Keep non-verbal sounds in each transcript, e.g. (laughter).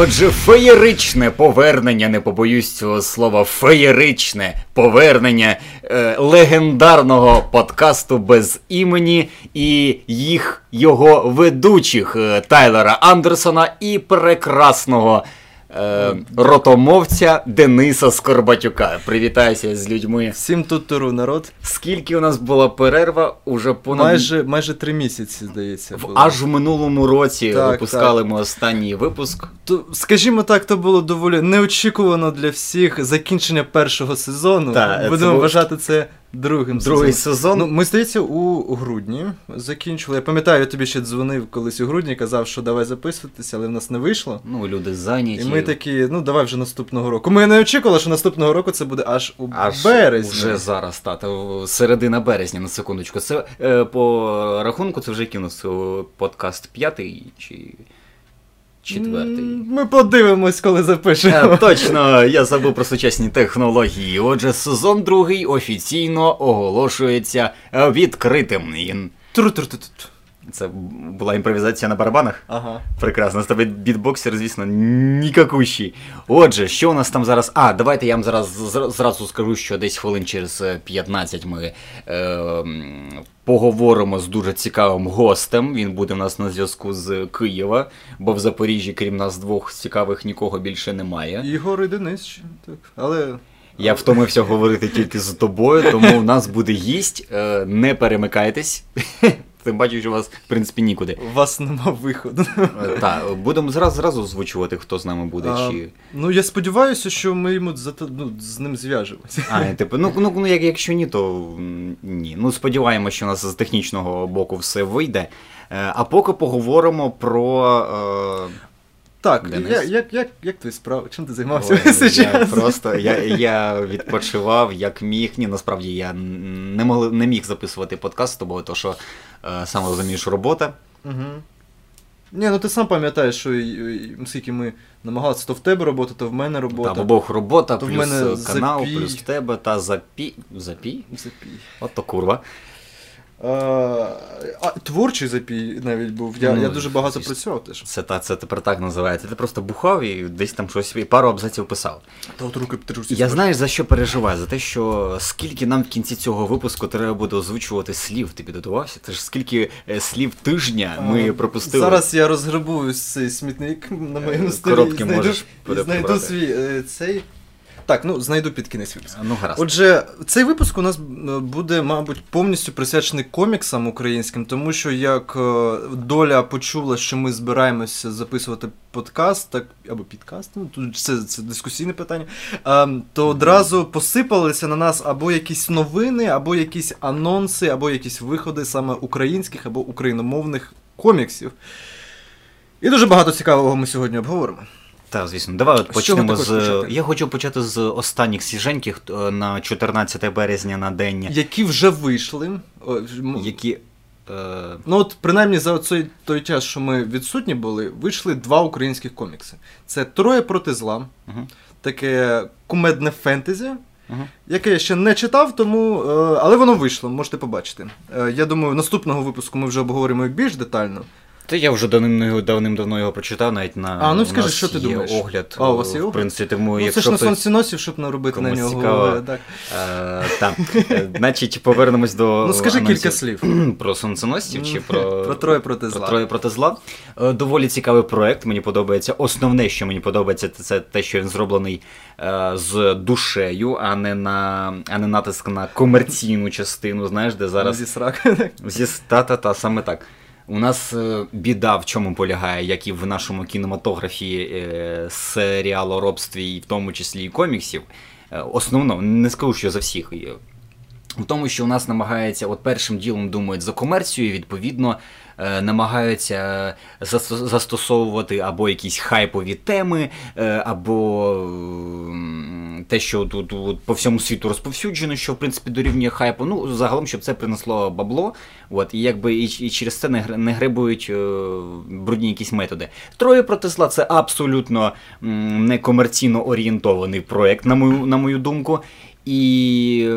Отже, феєричне повернення, не побоюсь цього слова, феєричне повернення е, легендарного подкасту без імені і їх його ведучих е, Тайлера Андерсона і прекрасного е, ротомовця Дениса Скорбатюка. Привітайся з людьми. Всім тут туру народ. Скільки у нас була перерва? Уже понад Майже майже три місяці, здається. в було. аж в минулому році Так, випускали ми останній випуск. То, скажімо так, то було доволі неочікувано для всіх закінчення першого сезону. Це Будемо був- вважати це другим Другий сезоном. сезон. Ну, ми, здається, у грудні закінчили. Я пам'ятаю, я тобі ще дзвонив колись у грудні, казав, що давай записуватися, але в нас не вийшло. Ну, люди зайняті. І ми такі, ну давай вже наступного року. Ми не очікували, що наступного року це буде аж у Аж березні. вже зараз, та, то середина березня, на секундочку. Це е, по рахунку, це вже е, подкаст п'ятий чи четвертий. Ми подивимось, коли запишемо. Е, Точно, я забув про сучасні технології. Отже, сезон другий офіційно оголошується е, відкритим. Тру-тру-тру-тру. Це була імпровізація на барабанах. Ага. Прекрасно, з тебе бітбоксер, звісно, нікакущий. Отже, що у нас там зараз? А, давайте я вам зараз зразу скажу, що десь хвилин через е, 15 ми е, поговоримо з дуже цікавим гостем. Він буде у нас на зв'язку з Києва, бо в Запоріжжі, крім нас двох цікавих, нікого більше немає. Ігор і Денис так. Але. Я втомився говорити тільки з тобою, тому у нас буде гість. Е, не перемикайтесь. Тим бачу, що у вас, в принципі, нікуди. У вас нема виходу. Так, будемо зразу, зразу озвучувати, хто з нами буде. А, чи... Ну, я сподіваюся, що ми йому зате- ну, з ним зв'яжемося. А, типу, ну, ну, ну як, якщо ні, то ні. Ну, сподіваємося, що у нас з технічного боку все вийде. Е, А поки поговоримо про. Е... Так, Денис? я, як, як, як твої справи? Чим ти займався ой, я просто я, (laughs) я відпочивав як міг. Ні, насправді я не, могли, не міг записувати подкаст з тобою, тому що е, сам розумієш, робота. Угу. Ні, ну ти сам пам'ятаєш, що і- і- скільки ми намагалися, то в тебе робота, то в мене робота. Та в обох робота, То в плюс мене е, канал, запій. плюс в тебе та запій. Запій? Запій. От то курва. А, а, творчий запій навіть був. Я, Ну, я дуже багато працював теж. Це, та, це тепер так називається. Ти просто бухав і десь там щось і пару абзаців писав. Та от руки підтримуються. Я знаєш за що переживаю? За те, що скільки нам в кінці цього випуску треба буде озвучувати слів. Ти підготувався? Це ж скільки е, слів тижня ми А, пропустили. Зараз я розграбую цей смітник на моєму Е, столі. коробки і знайду, можеш і знайду свій е, цей. Так, ну знайду під кінець випуску. Ну гаразд. Отже, цей випуск у нас е, буде, мабуть, повністю присвячений коміксам українським, тому що як е, доля почула, що ми збираємося записувати подкаст, так або підкаст, ну тут це, це дискусійне питання. е, то одразу посипалися на нас або якісь новини, або якісь анонси, або якісь виходи саме українських або україномовних коміксів. І дуже багато цікавого ми сьогодні обговоримо. Так, звісно, давай от почнемо з. почати? Я хочу почати з останніх свіженьких е, на 14 березня на день, Які вже вийшли. які. Е, Ну, от принаймні за цей той час, що ми відсутні були, вийшли два українських комікси. Це Троє проти зла, Мгм. таке кумедне фентезі, Мгм. яке я ще не читав, тому. е, але воно вийшло, можете побачити. Я думаю, наступного випуску ми вже обговоримо більш детально. Та я вже давним давним-давно його прочитав, навіть на А, ну скажи, що ти думаєш? огляд. А, у вас є в принципі, тому ну, це ж на хтось- сонці носів, щоб наробити на нього. цікаво. е, Так. Е, так. Е, Значить, повернемось до. Ну скажи анонсів. кілька слів. (clears throat) Про сонценосців чи про. (laughs) Про троє проти Про троє проти зла. Доволі цікавий проект. Мені подобається. Основне, що мені подобається, це- те, що він зроблений з душею, а не на а не натиск на комерційну частину. Знаєш, де зараз Зі срак. (laughs) Зі та-та-та, саме так. У нас е, біда в чому полягає, як і в нашому кінематографі е, серіалоробстві, і в тому числі і коміксів. Е, основно, не скажу, що за всіх. В тому, що у нас намагається, от першим ділом думають за комерцію, відповідно намагаються застосовувати або якісь хайпові теми, е, або те, що тут по всьому світу розповсюджено, що в принципі дорівнює хайпу. Ну, загалом, щоб це принесло бабло. От, і якби і, через це не, не гребують е, брудні якісь методи. Троє проти зла це абсолютно м, некомерційно орієнтований проект, на мою, на мою думку. І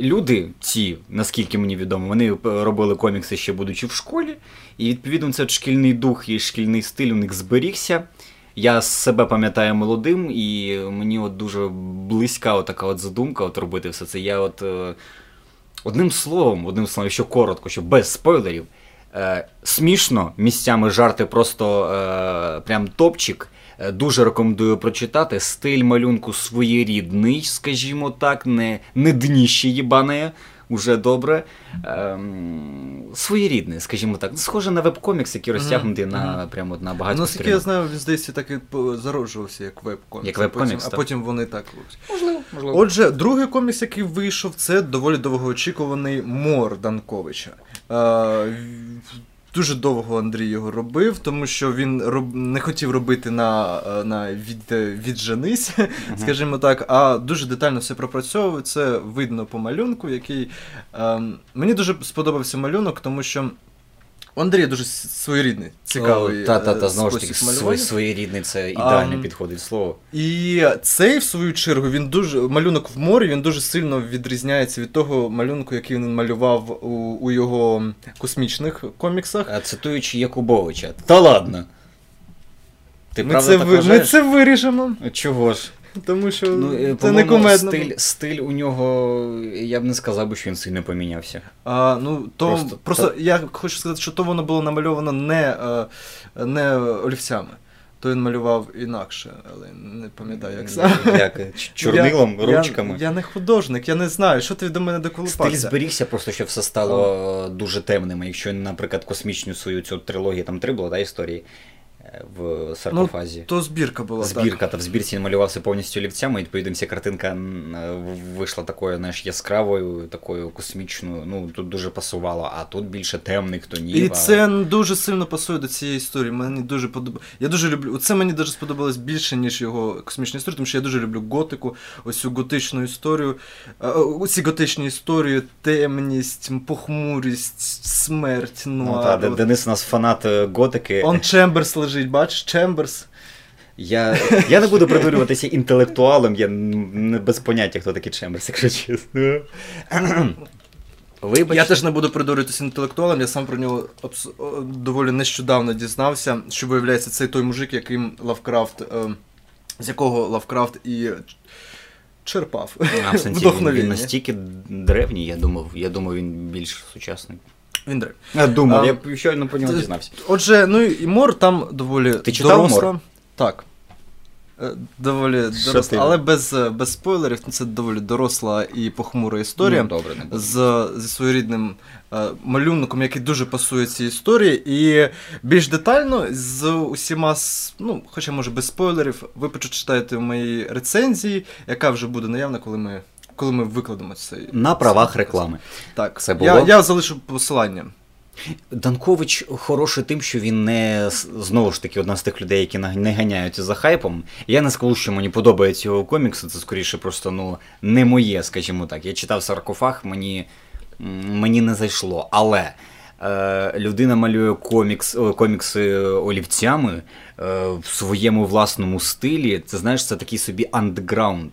люди, ці, наскільки мені відомо, вони е, робили комікси ще будучи в школі, і відповідно це шкільний дух і шкільний стиль у них зберігся. я себе пам'ятаю молодим, і мені от дуже близька така от задумка от робити все це. Я от е, одним словом, одним словом, якщо коротко, що без спойлерів, е, смішно, місцями жарти просто е, прям топчик. Е, Дуже рекомендую прочитати. Стиль малюнку своєрідний, скажімо так, не, не дніще їбане, уже добре. Ем, своєрідний, скажімо так. Схоже на веб-комікс, який розтягнутий на, прямо на багато Наскільки я знаю, він здається, так і зароджувався як веб-комікс. Як а веб-комікс, потім- А потім вони так. Можливо, можливо. Отже, другий комікс, який вийшов, це доволі довгоочікуваний Мор Данковича. Е, Дуже довго Андрій його робив, тому що він роб... не хотів робити на, е, на від... відженись, (laughs) скажімо так, а дуже детально все пропрацьовував. Це видно по малюнку, який. Ем... мені дуже сподобався малюнок, тому що у Андрія дуже своєрідний, цікавий. Та, та, та, е, знову ж таки, свої, своєрідний це ідеально Ам, підходить слово. І цей, в свою чергу, він дуже малюнок в морі він дуже сильно відрізняється від того малюнку, який він малював у, у його космічних коміксах. А цитуючи Якубовича, та ладно. Ти Ми правда це, так ви- ми це виріжемо, Чого ж? Тому що Ну, е, це не кумедно. стиль, стиль у нього, я б не сказав би, що він сильно помінявся. А, ну, то, Просто- просто, та- я хочу сказати, що то воно було намальовано не, е, не олівцями. То він малював інакше, але не пам'ятаю, як саме. Як? Чорнилом, Я- ручками. Я, я не художник, я не знаю, що ти до мене Стиль доколупався. зберігся, просто що все стало е, дуже темним. Якщо, наприклад, космічну свою цю трилогію, там три було, да, історії е, в саркофазі. То збірка була. так. Та в збірці малювався повністю олівцями, і відповідно вся картинка е, вийшла такою, знаєш, яскравою, такою космічною. Ну, тут дуже пасувало, а тут більше темних тонів. І а- це дуже сильно пасує до цієї історії. Мені дуже подобається. Я дуже люблю. Це мені дуже сподобалось більше, ніж його космічна історія, тому що я дуже люблю готику, ось цю готичну історію. Е, Оці готичні історії, темність, похмурість, смерть, Ну, нуар. та. Денис у нас фанат е, готики. Он Чемберс лежить, бачиш, Чемберс. Я, я не буду придурюватися інтелектуалом, я не без поняття, хто такий Чемберс, якщо чесно. Вибач. Я теж не буду придурюватися інтелектуалом, я сам про нього абс- доволі нещодавно дізнався, що виявляється, це той мужик, яким Лавкрафт, е, з якого Лавкрафт і черпав А, в сенсі, він, він настільки древній, я думав. Я думав, він більш сучасний. Він древ. Я думав, я б щойно про нього дізнався. Отже, ну і Мор там доволі Ти читав доросла. «Мор»? Так. Е, Доволі Що доросла, ти? але без, е, без спойлерів, це доволі доросла і похмура історія. Ну, добре, не буду. з, зі своєрідним е, малюнком, який дуже пасує цій історії, і більш детально з усіма, с- ну, хоча може без спойлерів, ви почитаєте в моїй рецензії, яка вже буде наявна, коли ми, коли ми викладемо цей. На правах реклами. Так, Це я, було? я залишу посилання. Данкович хороший тим, що він не знову ж таки одна з тих людей, які не ганяються за хайпом. Я не скажу, що мені подобається його комікси, це скоріше просто ну не моє, скажімо так. Я читав саркофаг, мені, мені не зайшло. Але е, людина малює комікс, комікси олівцями е, в своєму власному стилі. Це знаєш, це такий собі андеграунд.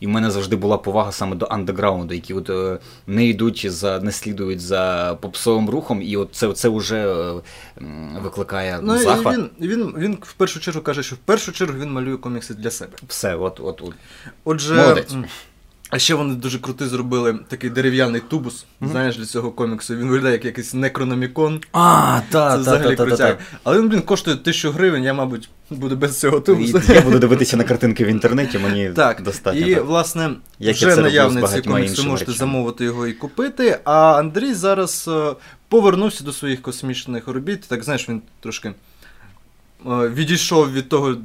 І в мене завжди була повага саме до андеграунду, які от е, не йдуть за, не слідують за попсовим рухом, і от це, це вже е, викликає Ну, захват. він, він, він в першу чергу каже, що в першу чергу він малює комікси для себе. Все, от, от, от. Отже, Молодець. А ще вони дуже крутий зробили такий дерев'яний тубус, знаєш, для цього коміксу. Він виглядає як якийсь некрономікон. А, Це та, та, взагалі та, та, та. Але він, блін, коштує тисячу гривень, я, мабуть, буду без цього тубусу. І Я буду дивитися на картинки в інтернеті, мені (laughs) Так, достатньо. і так. власне Як вже наявний цей комікс, ви можете речами. замовити його і купити. А Андрій зараз е, повернувся до своїх космічних робіт. Так знаєш, він трошки е, відійшов від того,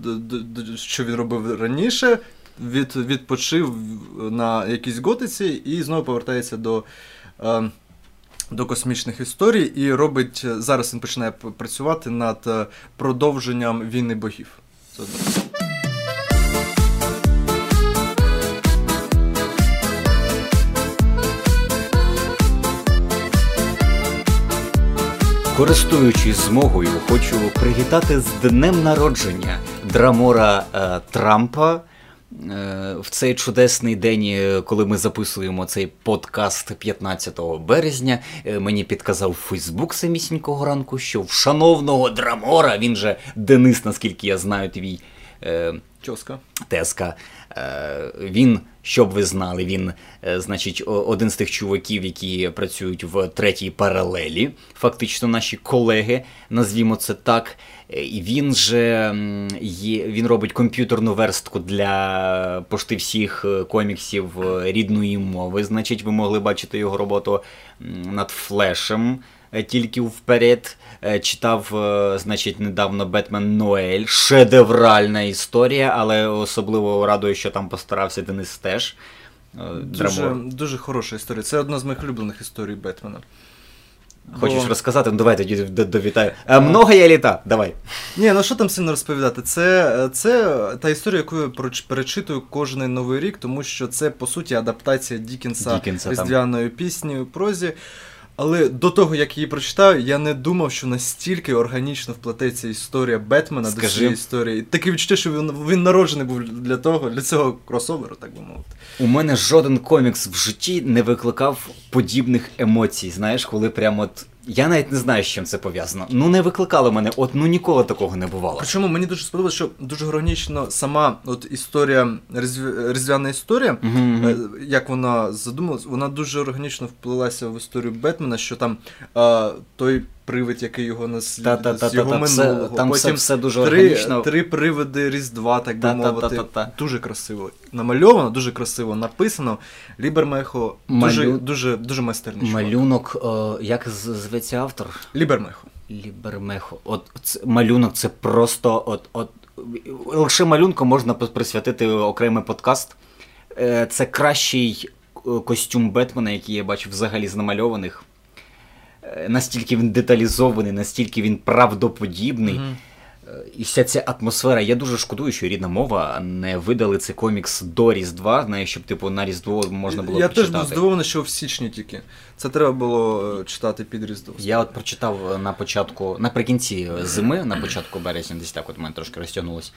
що він робив раніше, від, відпочив на якійсь готиці і знову повертається до. е, До космічних історій і робить е, зараз він починає працювати над е, продовженням війни богів. Користуючись змогою, хочу привітати з днем народження Драмора е, Трампа. Е, в цей чудесний день, е, коли ми записуємо цей подкаст 15 березня, е, мені підказав Фейсбук самісінького ранку, що в шановного Драмора, він же Денис, наскільки я знаю, твій Чоска. Теска. Він, щоб ви знали, він, значить, один з тих чуваків, які працюють в третій паралелі, фактично наші колеги, назвімо це так. І він же є, він робить комп'ютерну верстку для пошти всіх е, коміксів е, рідної мови. Значить, ви могли бачити його роботу над флешем. Е, тільки вперед читав, значить, недавно Бетмен Ноель. Шедевральна історія, але особливо радує, що там постарався Денис теж. Дуже, дуже хороша історія. Це одна з моїх улюблених історій Бетмена. Хочеш Бо... розказати? Ну давай тоді довітаю. А, Много є літа, давай. Ні, ну що там сильно розповідати? Це це та історія, яку я перечитую кожен новий рік, тому що це по суті адаптація Дікінса, Дікінса різдвяної пісні у прозі. Але до того, як її прочитав, я не думав, що настільки органічно вплететься історія Бетмена Скажи. до цієї історії. Таке відчуття, що він він народжений був для того, для цього кросоверу, так би мовити. У мене жоден комікс в житті не викликав подібних емоцій. Знаєш, коли прямо от я навіть не знаю, з чим це пов'язано. Ну не викликало мене, от ну ніколи такого не бувало. Причому мені дуже сподобалося, що дуже органічно сама от історія, різдвяна історія, uh-huh. як вона задумалась, вона дуже органічно вплилася в історію Бетмена, що там е, той привид, який його наслід з його минулого. Там Потім все дуже три, органічно. Три привиди Різдва, так би мовити. Дуже красиво. Намальовано, дуже красиво написано. Лібермехо дуже Малю... дуже, дуже майстерний. Малюнок, о, як зветься автор? Лібермехо. Лібермехо. От це, малюнок це просто от, от лише малюнку можна присвятити окремий подкаст. Е, це кращий е, костюм Бетмена, який я бачив взагалі з намальованих. Е, настільки він деталізований, настільки він правдоподібний. Mm-hmm. І вся ця атмосфера. Я дуже шкодую, що рідна мова не видали цей комікс до Різдва, знаєш, щоб типу на Різдво можна було Я прочитати. теж був здивований, що в січні тільки. Це треба було е, читати під Різдво. Я от прочитав на початку, наприкінці зими, на початку березня, десь так от у мене трошки розтягнулось.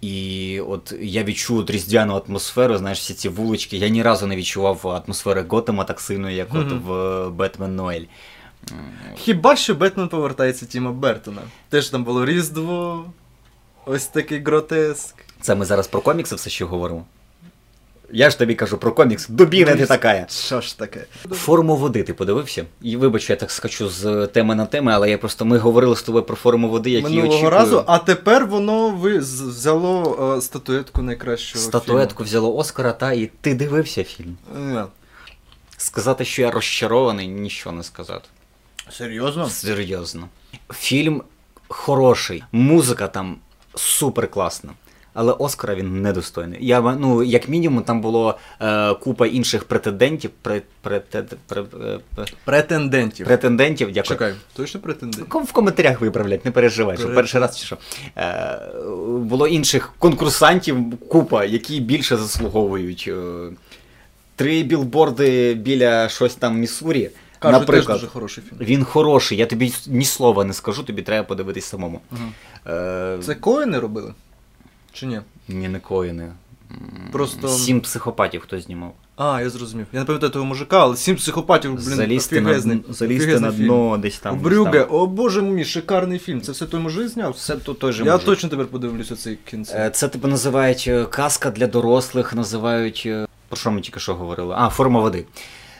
І от я відчув от різдвяну атмосферу, знаєш, всі ці вулички. Я ні разу не відчував атмосфери Готема так сильно, як mm-hmm. от в Бетмен Ноель. Хіба що Бетмен повертається Тіма Бертона? Теж там було Різдво, ось такий гротеск. Це ми зараз про комікси все ще говоримо. Я ж тобі кажу про комікс, дубіна ти така. Що ж таке? Форму води ти подивився? І вибач, я так скачу з теми на теми, але я просто ми говорили з тобою про форму води, які Минулого очікую. разу, а тепер воно ви взяло е, статуетку найкращого. Статуетку фільму. взяло Оскара, та і ти дивився фільм. Не. Сказати, що я розчарований, нічого не сказати. Серйозно? Серйозно. Фільм хороший, музика там супер класна. Але Оскара він недостойний. Я ну, як мінімум, там було е, купа інших претендентів. Пре, пре, пре, пре, претендентів. Претендентів, дякую. Чекай, точно претендентів? В коментарях виправлять, не переживай, що перший раз чи що. Е, Було інших конкурсантів, купа, які більше заслуговують. Е, три білборди біля щось там Міссурі. Кажуть, Наприклад, теж дуже хороший фільм. Він хороший, я тобі ні слова не скажу, тобі треба подивитись самому. Угу. Е... Це коїни робили? Чи ні? Ні, не коїни. Просто... Сім психопатів хто знімав. А, я зрозумів. Я не пам'ятаю того мужика, але сім психопатів, блін, залізти на, залізти на дно десь там. Брюге, о боже мій, шикарний фільм. Це все той мужик зняв? Це то той же Я мужик. точно тепер подивлюся цей кінці. Е, це типу називають е, казка для дорослих, називають. Е, про що ми тільки що говорили? А, форма води.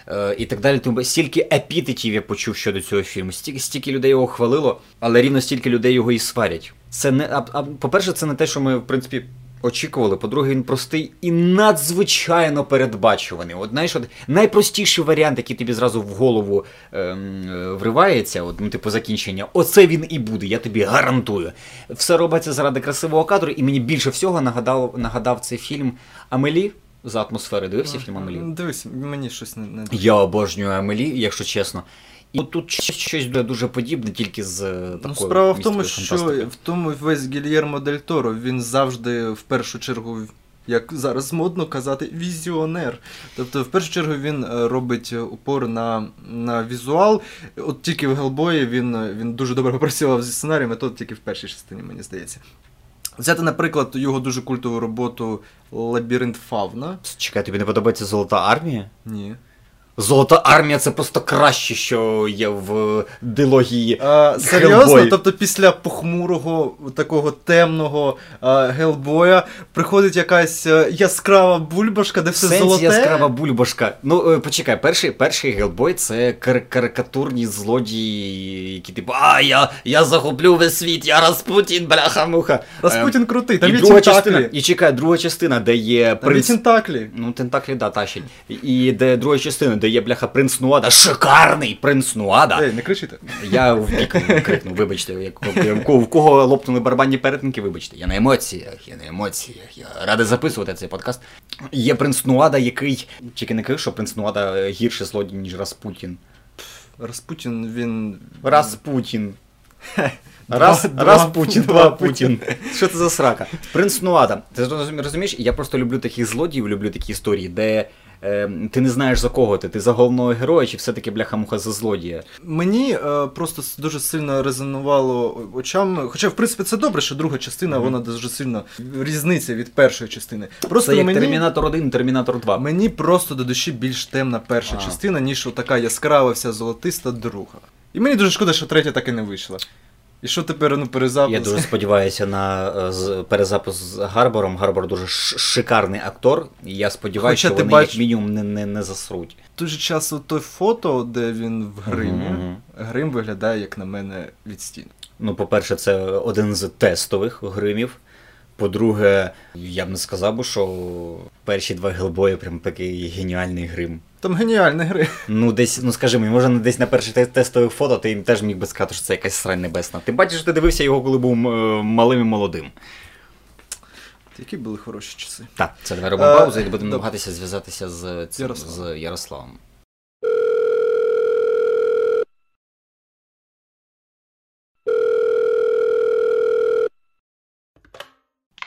Е, і так далі. Тому стільки епітетів я почув щодо цього фільму, стільки стільки людей його хвалило, але рівно стільки людей його і сварять. Це не а, а по-перше, це не те, що ми в принципі. Очікували, по-друге, він простий і надзвичайно передбачуваний. От знаєш, от найпростіший варіант, який тобі зразу в голову ем, вривається, от, ну, типу закінчення, оце він і буде, я тобі гарантую. Все робиться заради красивого кадру, і мені більше всього нагадав нагадав цей фільм Амелі за атмосфери. Дивився фільм Амелі? Дивись, мені щось не, не Я обожнюю Амелі, якщо чесно. І тут щось дуже подібне, тільки з е, такою Ну, Справа в тому, що в тому весь Гільєрмо Дель Торо, він завжди в першу чергу. Як зараз модно казати, візіонер. Тобто, в першу чергу він е, робить упор на на візуал. От тільки в Гелбої він він дуже добре попрацював зі сценарієм, а то тільки в першій частині, мені здається. Взяти, наприклад, його дуже культову роботу Лабіринт Фавна. Чекай, тобі не подобається Золота армія? Ні. Золота армія це просто краще, що є в дилогії. А, серйозно? Гелбой. Тобто після похмурого, такого темного а, Гелбоя приходить якась е, яскрава бульбашка, де все Сенсі золоте. яскрава бульбашка. Ну, е, почекай, перший, перший Гелбой це кар- карикатурні злодії, які типу, а, я, я захоплю весь світ, я Распутін, бляха-муха. Распутін крутий, там і друга тентаклі. частина, і чекай, друга частина, де є Там є тентаклі. Ну, тентаклі, да, тащить. І де друга частина, де є бляха принц Нуада, шикарний принц Нуада. Ей, не кричите. Я в бік крикнув, вибачте, як, в кого- лопнули барабанні перетинки, вибачте. Я на емоціях, я на емоціях, я радий записувати цей подкаст. Є принц Нуада, який. Тільки не кажу, що принц Нуада гірше злодій, ніж Распутін. Распутін, він. Распутін. Два- Раз, два- раз Путін, два два Путін. Що це за срака? Принц Нуада. Ти розумієш, я просто люблю таких злодіїв, люблю такі історії, де е, ти не знаєш за кого ти, ти за головного героя, чи все-таки бляха-муха за злодія. Мені е, просто дуже сильно резонувало очами. Хоча, в принципі, це добре, що друга частина, Мгм. вона дуже сильно різниця від першої частини. Просто це як мені, Термінатор 1, Термінатор 2. мені просто до душі більш темна перша А. частина, ніж така яскрава вся золотиста друга. І мені дуже шкода, що третя так і не вийшла. І що тепер, ну, перезапуск? Я дуже сподіваюся на е, з- перезапис з Гарбором. Гарбор дуже шикарний актор. І я сподіваюся, Хоча що вони бач- як мінімум не, не, не засруть. Дуже часто той фото, де він в гримі, Мгм. грим виглядає, як на мене, від стін. Ну, по-перше, це один з тестових гримів. По-друге, я б не сказав би, що перші два гелбої прям такий геніальний грим. Там геніальний грим. Ну, десь, ну скажи мені, може, десь на перших те- тестових фото ти їм теж міг би сказати, що це якась срань небесна. Ти бачиш, ти дивився його, коли був е, малим і молодим. Які були хороші часи. Так, це давай робимо Е, паузу і будемо намагатися зв'язатися з, з Ярославом.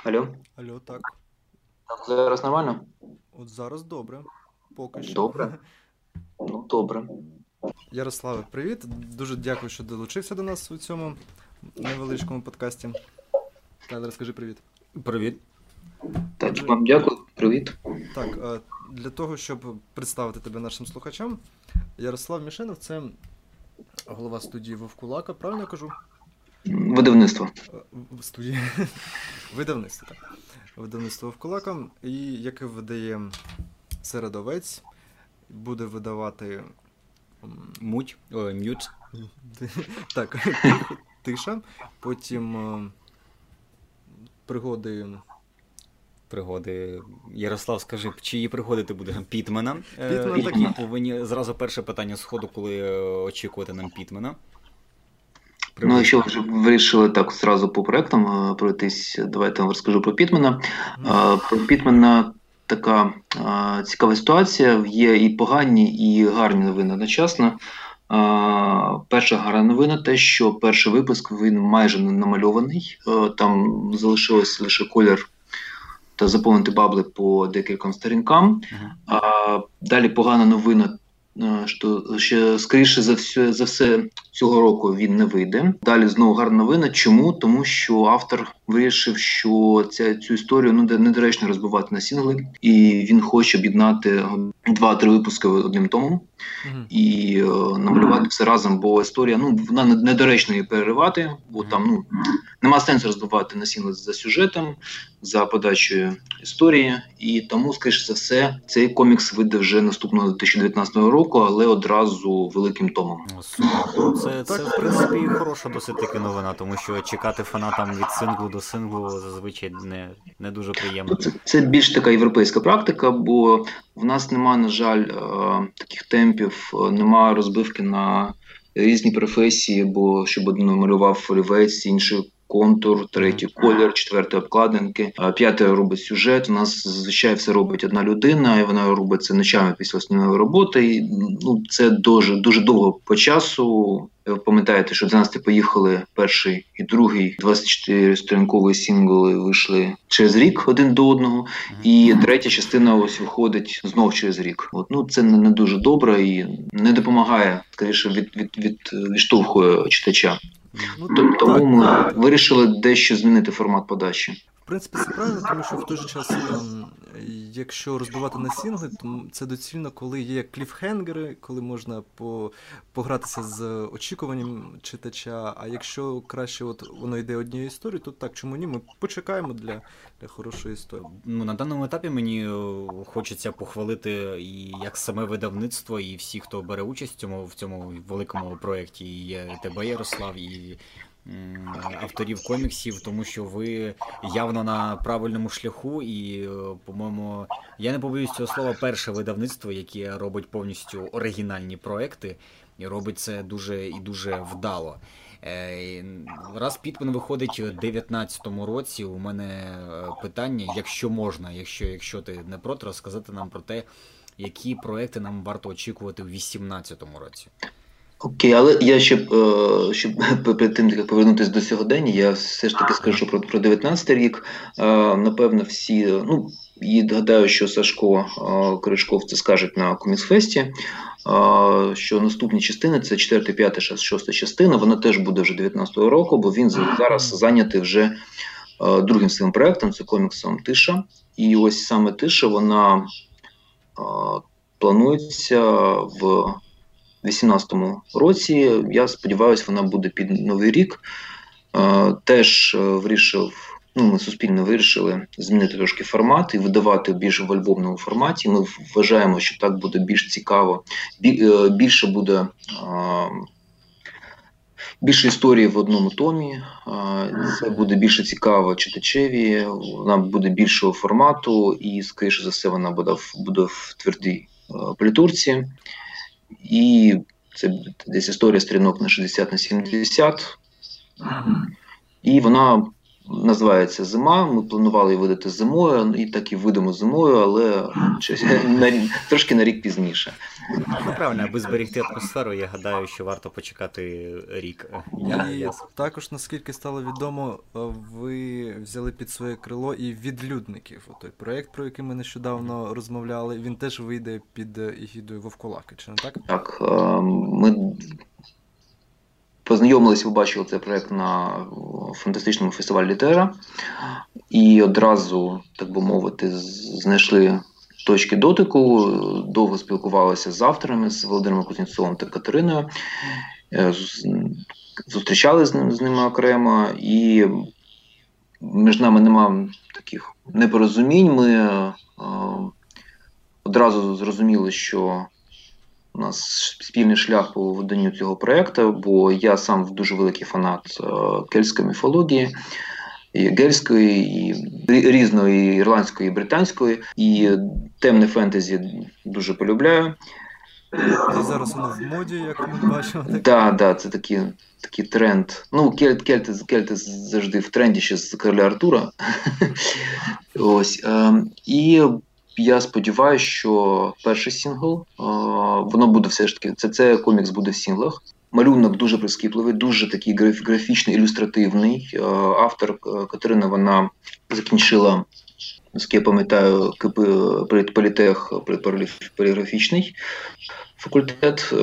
Алло, Алло, так. так зараз нормально? От зараз добре. Поки що. Добре. Ну, добре. Ярославе, привіт. Дуже дякую, що долучився до нас у цьому невеличкому подкасті. Тайлер, скажи привіт. Привіт. Так, вам дякую, привіт. Так, для того, щоб представити тебе нашим слухачам, Ярослав Мішенов це голова студії Вовкулака, правильно я кажу? Видавництво. Студії (laughs) видавництво, так. Видавництво Вовкулака, і яке видає середовець, буде видавати. Муть, м'ют. (laughs) Так, тиша. Потім е, пригоди. Пригоди. Ярослав, скажи, чиї пригоди ти будеш? Пітмена. Е, Пітмен повинні зразу перше питання сходу, коли е, очікувати нам Пітмена. Ну, якщо ви вже вирішили так зразу по проектам е, пройтись, давайте я вам розкажу про Пітмена. Е, Про Пітмена така е, цікава ситуація. Є і погані, і гарні новини одночасно. Перша гарна новина те, що перший випуск він майже не намальований. Там залишилось лише колір та заповнити бабли по декільком сторінкам. А, далі погана новина, що ще скоріше за все, за все цього року він не вийде. Далі знову гарна новина. Чому? Тому що автор вирішив, що ця, цю історію ну, недоречно розбивати на сінгли, і він хоче об'єднати два-три випуски одним томом і е, намалювати все разом, бо історія ну вона недоречно її переривати, бо там ну нема сенсу розбивати на сінгли за сюжетом, за подачею історії, і тому, скоріше за все, цей комікс вийде вже наступного 2019 року, але одразу великим томом. Супер. Це, це, Так. в принципі, хороша досить таки новина, тому що чекати фанатам від синглу до синглу зазвичай не, не дуже приємно. Це, це більш така європейська практика, бо в нас нема, на жаль, е, таких темпів, е, нема розбивки на різні професії, бо щоб один малював олівець, інший контур, третій колір, четвертий обкладинки, а п'ятий робить сюжет. У нас зазвичай все робить одна людина, і вона робить це ночами після основної роботи. І, ну, це дуже дуже довго по часу. Ви пам'ятаєте, що 12 поїхали перший і другий 24 сторінкові сингли вийшли через рік один до одного, і третя частина ось виходить знов через рік. От ну це не, не дуже добре і не допомагає, скоріше від, від, від відштовхує читача. Ну, Тому ми вирішили дещо змінити формат подачі В принципі, це правильно, тому що в той же час, ем, якщо розбивати на сінгли, то це доцільно, коли є кліфхенгери, коли можна по, погратися з очікуванням читача. А якщо краще от воно йде однією історією, то так чому ні? Ми почекаємо для для хорошої історії. Ну на даному етапі мені е, хочеться похвалити і як саме видавництво, і всі, хто бере участь в цьому в цьому великому проєкті, і тебе, Ярослав, і авторів коміксів, тому що ви явно на правильному шляху, і, е, по-моєму, я не побоюсь цього слова, перше видавництво, яке робить повністю оригінальні проекти, і робить це дуже і дуже вдало. Е, раз Пітмен виходить у 2019 році. У мене е, питання, якщо можна, якщо якщо ти не проти, розказати нам про те, які проекти нам варто очікувати у 2018 році. Окей, але я ще е, щоб (laughs) перед тим як повернутися до сьогодення, я все ж таки скажу про про 19 рік. Е, напевно, всі, ну і гадаю, що Сашко е, Кришков це скажуть на коміксфесті, що наступні частини це 4, 5, 6, 6 частина. Вона теж буде вже 19-го року, бо він зараз зайнятий вже другим своїм проектом це коміксом Тиша. І ось саме Тиша вона планується в. 2018 році. Я сподіваюся, вона буде під новий рік. Е, теж е, вирішив. Ну, ми суспільно вирішили змінити трошки формат і видавати більше в альбомному форматі. Ми вважаємо, що так буде більш цікаво, е, більше буде більше історії в одному томі. Це буде більше цікаво читачеві, вона буде більшого формату, і, скоріше за все, вона буде в буде в твердій політурці. І це десь історія стрінок на 60 на 70. І вона називається Зима. Ми планували її видати зимою, і так і видамо зимою, але на, трошки на рік пізніше. Ну, правильно, аби зберегти атмосферу, я гадаю, що варто почекати рік. Я, і я... Також, наскільки стало відомо, ви взяли під своє крило і відлюдників. Той проєкт, про який ми нещодавно розмовляли, він теж вийде під егідою Вовколаки, чи не так? Так. Ем, ми Познайомилися, побачили цей проєкт на фантастичному фестивалі Літера і одразу, так би мовити, знайшли точки дотику, довго спілкувалися з авторами, з Володимиром Кузнєцовим та Катериною, е, зустрічали з ними, з ними окремо, і між нами нема таких непорозумінь. Ми е, одразу зрозуміли, що у нас спільний шлях по виданню цього проєкту, бо я сам дуже великий фанат е, кельтської міфології. І ґельської, і різної, і ірландської, і британської, і темне фентезі дуже полюбляю. І зараз воно в моді, як ми бачимо. Так, да, да, це такий такий тренд. Ну, кельт, кельти, кельти завжди в тренді ще з короля Артура. (laughs) Ось. Е, І я сподіваюся, що перший сингл воно буде все ж таки. Це це комікс буде в сінглах. Малюнок дуже прискіпливий, дуже такий графічний, ілюстративний. Автор е, Катерина вона закінчила, наскільки я пам'ятаю, політех поліграфічний факультет. Е,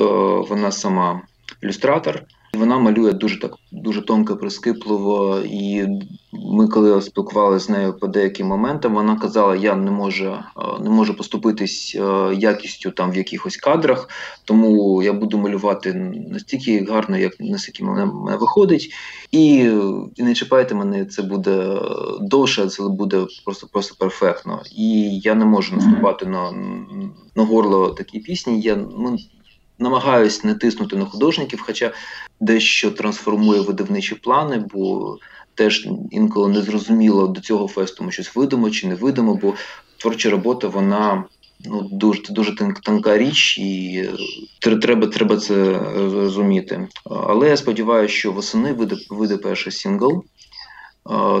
вона сама ілюстратор. Вона малює дуже так дуже тонко, прискіпливо. І ми, коли спілкувалися з нею по деяким моментам, вона казала: я не можу е, не можу поступитись е, якістю там в якихось кадрах, тому я буду малювати настільки гарно, як наскільки мене, мене виходить. І, і не чіпайте мене, це буде довше, це буде просто просто перфектно. І я не можу наступати на на горло такій пісні. Я ну, намагаюсь не тиснути на художників, хоча дещо трансформує видавничі плани, бо теж інколи не зрозуміло до цього фесту ми щось видимо чи не видимо, бо творча робота вона ну дуже дуже тонка річ, і треба треба це розуміти. Але я сподіваюся, що восени вийде, вийде перший сингл.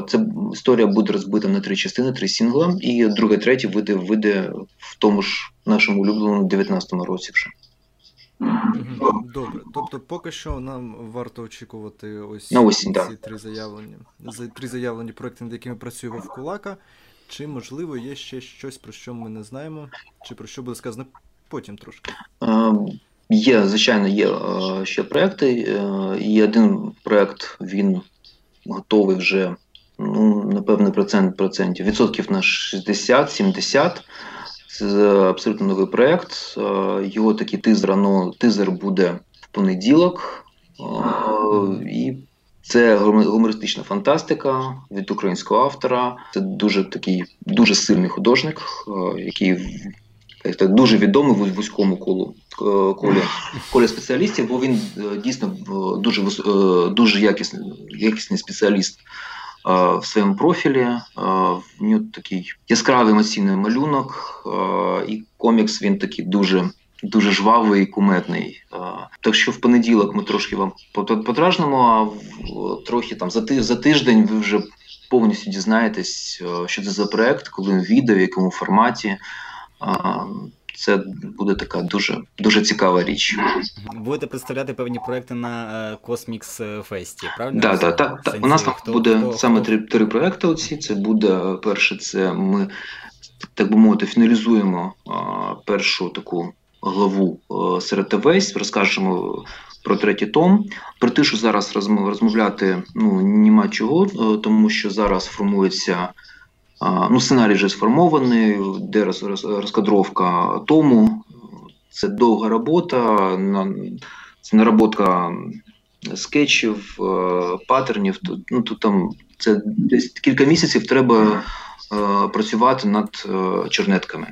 Це історія буде розбита на три частини, три сингла, і друге, третє вийде вийде в тому ж нашому улюбленому 19-му році вже. Добре. Тобто, поки що нам варто очікувати ось На осінь, ці да. три заявлені три заявлені проекти, над якими працює Вовкулака. Чи, можливо, є ще щось, про що ми не знаємо, чи про що буде сказано потім трошки? Є, звичайно, є ще проекти. І один проект він готовий вже, ну, напевне, процент процентів. Відсотків на 60-70. Це абсолютно новий проект. Його такий тизер, ну, тизер буде в понеділок. І це гумористична фантастика від українського автора. Це дуже такий дуже сильний художник, який так, дуже відомий в вузькому колу колі, колі спеціалістів, бо він е, дійсно дуже е, дуже якісний, якісний спеціаліст в своєму профілі. В нього такий яскравий емоційний малюнок, і комікс він такий дуже дуже жвавий і куметний. Так що в понеділок ми трошки вам потражнемо, а трохи там за за тиждень ви вже повністю дізнаєтесь, що це за проект, коли він відео, в якому форматі. Це буде така дуже дуже цікава річ. Будете представляти певні проекти на Космікс Фесті, правильно? Да, да, так, так. У нас там хто, буде хто, саме хто? три три проекти. Оці це буде перше, це ми так би мовити, фіналізуємо а, першу таку главу а, серед ТВС, розкажемо. Про третій том, про те, що зараз розмовляти ну нема чого, тому що зараз формується Ну, Сценарій вже сформований, де роз, роз, розкадровка тому. Це довга робота, це наработка скетчів, е, паттернів. Ну, тут там це десь кілька місяців треба е, працювати над е, чернетками.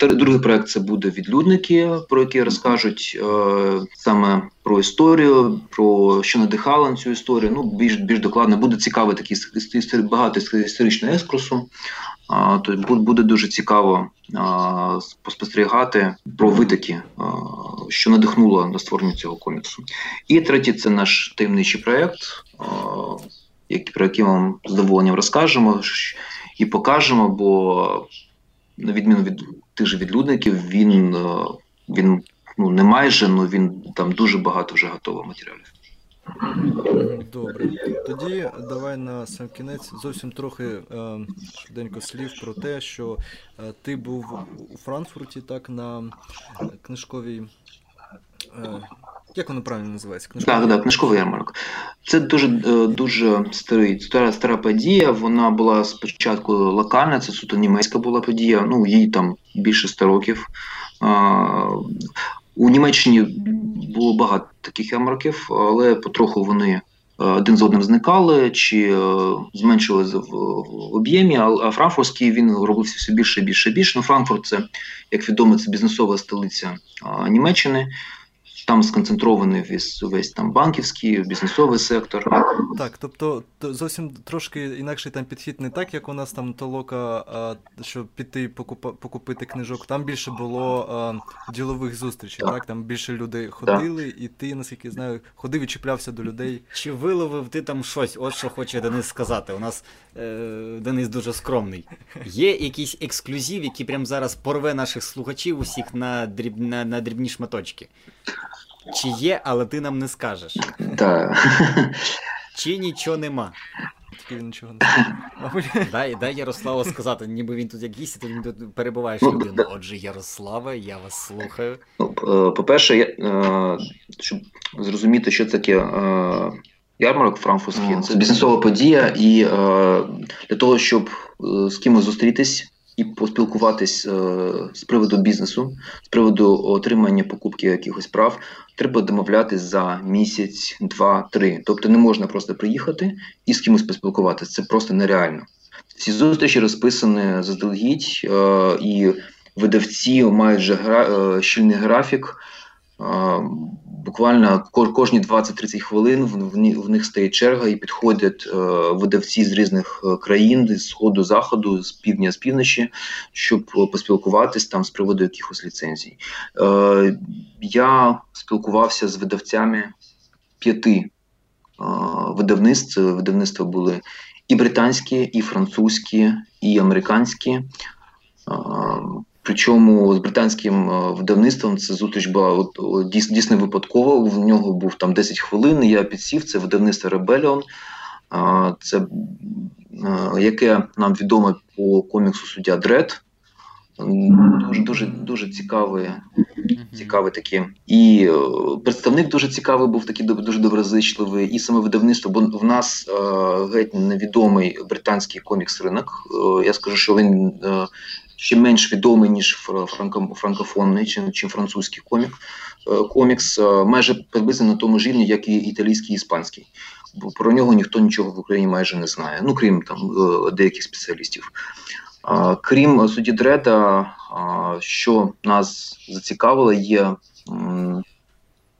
Другий проект це буде відлюдники, про які розкажуть е, саме про історію, про що надихало на цю історію. Ну більш більш докладно буде цікавий такий багато історичного екскурсу. То буде дуже цікаво а, поспостерігати про витоки, що надихнуло на створення цього коміксу. І третій це наш таємничий проект, про який вам з задоволенням розкажемо і покажемо. бо на відміну від тих же відлюдників, він е, він ну не майже, але він там дуже багато вже готових матеріалів. Добре. Тоді давай на сам кінець зовсім трохи е, швиденько слів про те, що е, ти був у Франкфурті так на книжковій. Е, як воно правильно називається? Книжковий? Так, так, книжковий ярмарок. Це дуже е, дуже старий, стара стара подія. Вона була спочатку локальна, це суто німецька була подія. Ну, їй там більше 100 років. У Німеччині було багато таких ярмарків, але потроху вони е, один з одним зникали чи е, зменшувалися в об'ємі. А Франкфуртський він робився все більше і більше і більше. Ну, Франкфурт це, як відомо, це бізнесова столиця Німеччини там сконцентрований весь весь там банківський, бізнесовий сектор. Так, тобто зовсім трошки інакший там підхід не так, як у нас там толока, щоб піти покупа, покупити книжок. Там більше було а, ділових зустрічей, так. так? Там більше людей ходили, так. і ти, наскільки знаю, ходив і чіплявся до людей. Чи виловив ти там щось? От що хоче Денис сказати. У нас е, Денис дуже скромний. Є якийсь ексклюзив, який прямо зараз порве наших слухачів усіх на дріб, на, на дрібні шматочки. Чи є, але ти нам не скажеш. Так. Чи нічого нема. Тільки він нічого не Дай дай Ярославу сказати, ніби він тут як гість, то він тут перебуваєш ну, людину. Отже, Ярославе, я вас слухаю. Ну, е, По-перше, я, е, щоб зрозуміти, що таке е, ярмарок франкфуртський, це бізнесова подія, і для того, щоб з кимось зустрітись і поспілкуватись е, з приводу бізнесу, з приводу отримання покупки якихось прав, треба домовлятись за місяць, два, три. Тобто не можна просто приїхати і з кимось поспілкуватися. Це просто нереально. Всі зустрічі розписані заздалегідь, е, і видавці мають вже гра, е, щільний графік буквально кожні 20-30 хвилин в них стає черга і підходять е, видавці з різних е, країн, з сходу заходу, з півдня, з півночі, щоб поспілкуватись там з приводу якихось ліцензій. Е, я спілкувався з видавцями п'яти видавництв. Видавництва були і британські, і французькі, і американські. Причому з британським е, видавництвом це зустріч була дійсно, дійсно випадково. В нього був там 10 хвилин. Я підсів. Це видавництво Rebellion, це е, яке нам відомо по коміксу суддя Дред. Дуже дуже дуже цікавий цікаві такі. І е, представник дуже цікавий був такий дуже доброзичливий, і саме видавництво, бо в нас геть невідомий британський комікс ринок. Е, я скажу, що він ще менш відомий, ніж франкофонний чи, чи французький комік. Е, комікс е, майже приблизно на тому ж рівні, як і італійський і іспанський. Бо про нього ніхто нічого в Україні майже не знає, ну крім там е, деяких спеціалістів. Крім суді Дреда, що нас зацікавило, є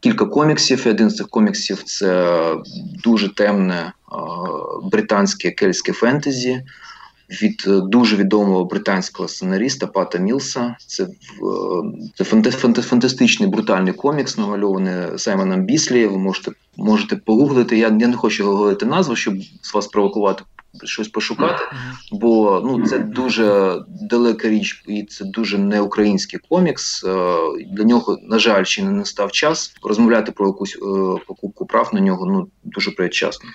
кілька коміксів. Один з цих коміксів це дуже темне британське кельтське фентезі від дуже відомого британського сценаріста Пата Мілса. Це це фантастичний брутальний комікс, намальований Саймоном Біслі. Ви можете можете погуглити. Я я не хочу говорити назву, щоб вас провокувати щось пошукати, бо ну це дуже далека річ, і це дуже не український комікс. Е, для нього, на жаль, ще не настав час розмовляти про якусь е, покупку прав на нього. Ну дуже передчасно.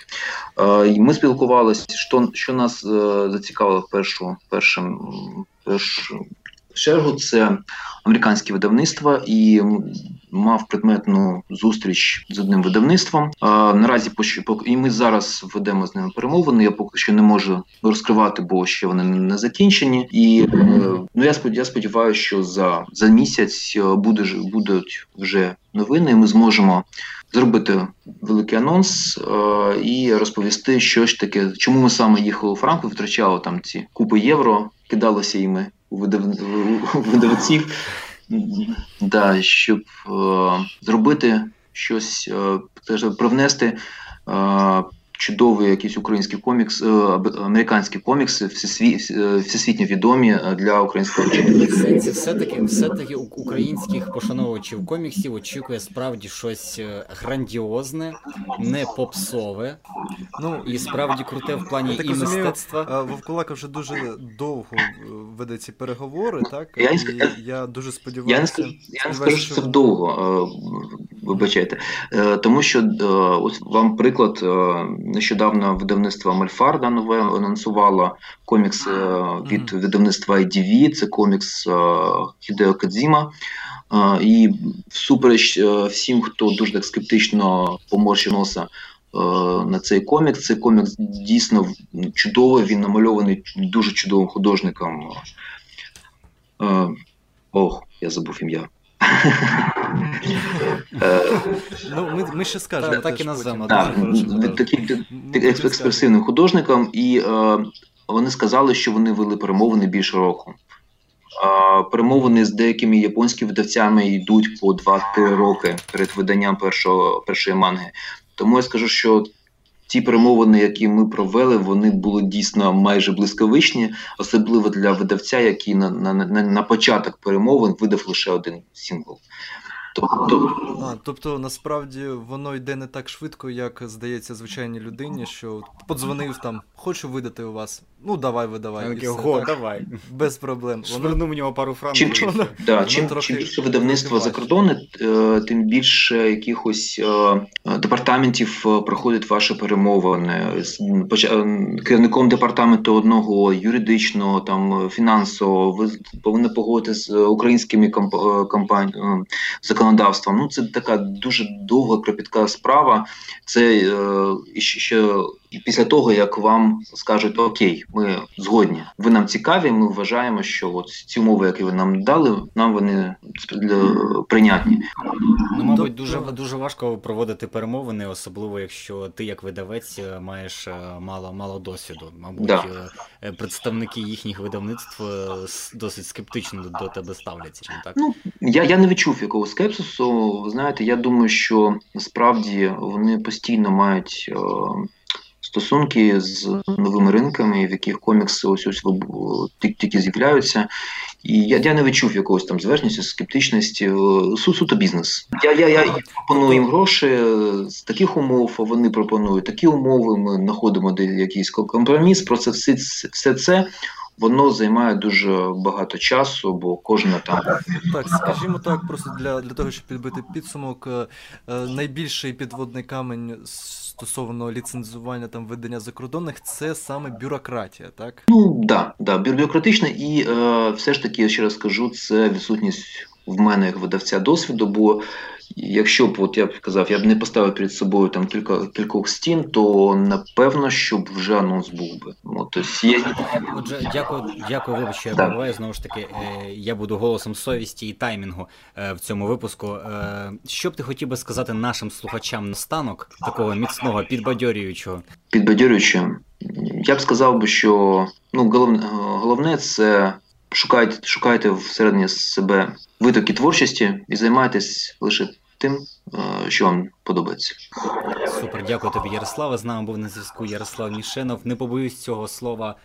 Е, ми спілкувалися, що що нас зацікавило першу першим першу чергу. Це американське видавництво і мав предметну зустріч з одним видавництвом. А, Наразі і ми зараз ведемо з ними перемовини. Я поки що не можу розкривати, бо ще вони не закінчені. І е, ну я я сподіваюся, що за за місяць е, буде будуть вже новини. і Ми зможемо. Зробити великий анонс е, і розповісти, що ж таке, чому ми саме їхали у Франкфурт, витрачали там ці купи євро, кидалося іми у видавців. Да, щоб е, зробити щось, е, теж привнести чудовий якийсь український комікс, е, американські комікси, всесві, е, всесвітньо відомі е, для українського читача. Все таки, все таки українських пошановувачів коміксів очікує справді щось грандіозне, не попсове. Ну і справді круте в плані і мистецтва. Вовкулака вже дуже довго веде ці переговори, так я, і я, я дуже сподіваюся. Я не скажу, я не скажу, що це довго. Вибачайте, тому що ось вам приклад нещодавно видавництво Мальфарда нове анонсувало комікс е, від видавництва IDV, Це комікс е, Хідео Кадзіма. Е, і всупереч всім, хто дуже так скептично поморщив носа на цей комікс. Цей комікс дійсно чудовий. Він намальований дуже чудовим художником. Ох, я забув ім'я. Ну, Ми ми ще скажемо. Так і назвемо. Таким експресивним художником, і е, вони сказали, що вони вели перемовини більше року. Перемовини з деякими японськими видавцями йдуть по 2-3 роки перед виданням першого, першої манги. Тому я скажу, що ті перемовини, які ми провели, вони були дійсно майже близьковичні, особливо для видавця, який на на, на, на початок перемовин видав лише один сингл. Тобто, а, тобто насправді воно йде не так швидко, як здається звичайній людині, що подзвонив там, хочу видати у вас. Ну давай видавай. Окей, Го, давай. (laughs) Без проблем. Швирнув у нього пару франків. Чим, чим, да, чим, трохи чим більше видавництва закордонне, тим більше якихось е, департаментів е, проходить ваше перемовини. Керівником департаменту одного юридичного, там фінансового, ви повинні погодити з українськими компаніями законодавством. Ну це така дуже довга кропітка справа. Це е, ще після того, як вам скажуть Окей, ми згодні, ви нам цікаві. Ми вважаємо, що от ці умови, які ви нам дали, нам вони прийнятні. Ну, мабуть, дуже дуже важко проводити перемовини, особливо якщо ти, як видавець, маєш е, мало мало досвіду. Мабуть, да. Е, представники їхніх видавництв досить скептично до тебе ставляться. Так ну я я не відчув якогось скепсису. Ви знаєте, я думаю, що насправді вони постійно мають е, стосунки з новими ринками, в яких комікси ось ось тільки з'являються. І я я не відчув якогось там зверхності, скептичності. Е, Су, суто бізнес. Я я, я пропоную їм гроші з таких умов, а вони пропонують такі умови. Ми знаходимо якийсь компроміс. Про це все, все це воно займає дуже багато часу, бо кожна там так, скажімо так, просто для для того, щоб підбити підсумок, е, е, найбільший підводний камень стосовно ліцензування там видання закордонних, це саме бюрократія, так? Ну да, да, бюрократична і е, все ж таки, я ще раз скажу, це відсутність в мене як видавця досвіду, бо якщо б от я б казав, я б не поставив перед собою там кілька кількох стін, то напевно, щоб вже анонс був би. От, тобто є... Отже, дякую, дякую, вибач, що я перебуваю. Знову ж таки, е, я буду голосом совісті і таймінгу е, в цьому випуску. Е, Що б ти хотів би сказати нашим слухачам настанок, такого міцного, підбадьорюючого? підбадьорююче. Я б сказав би, що ну, головне, головне це шукайте, шукайте всередині себе витоки творчості і займайтесь лише тим, е, що вам подобається. Супер, дякую тобі, Ярославе. З нами був на зв'язку Ярослав Мішенов. Не побоюсь цього слова.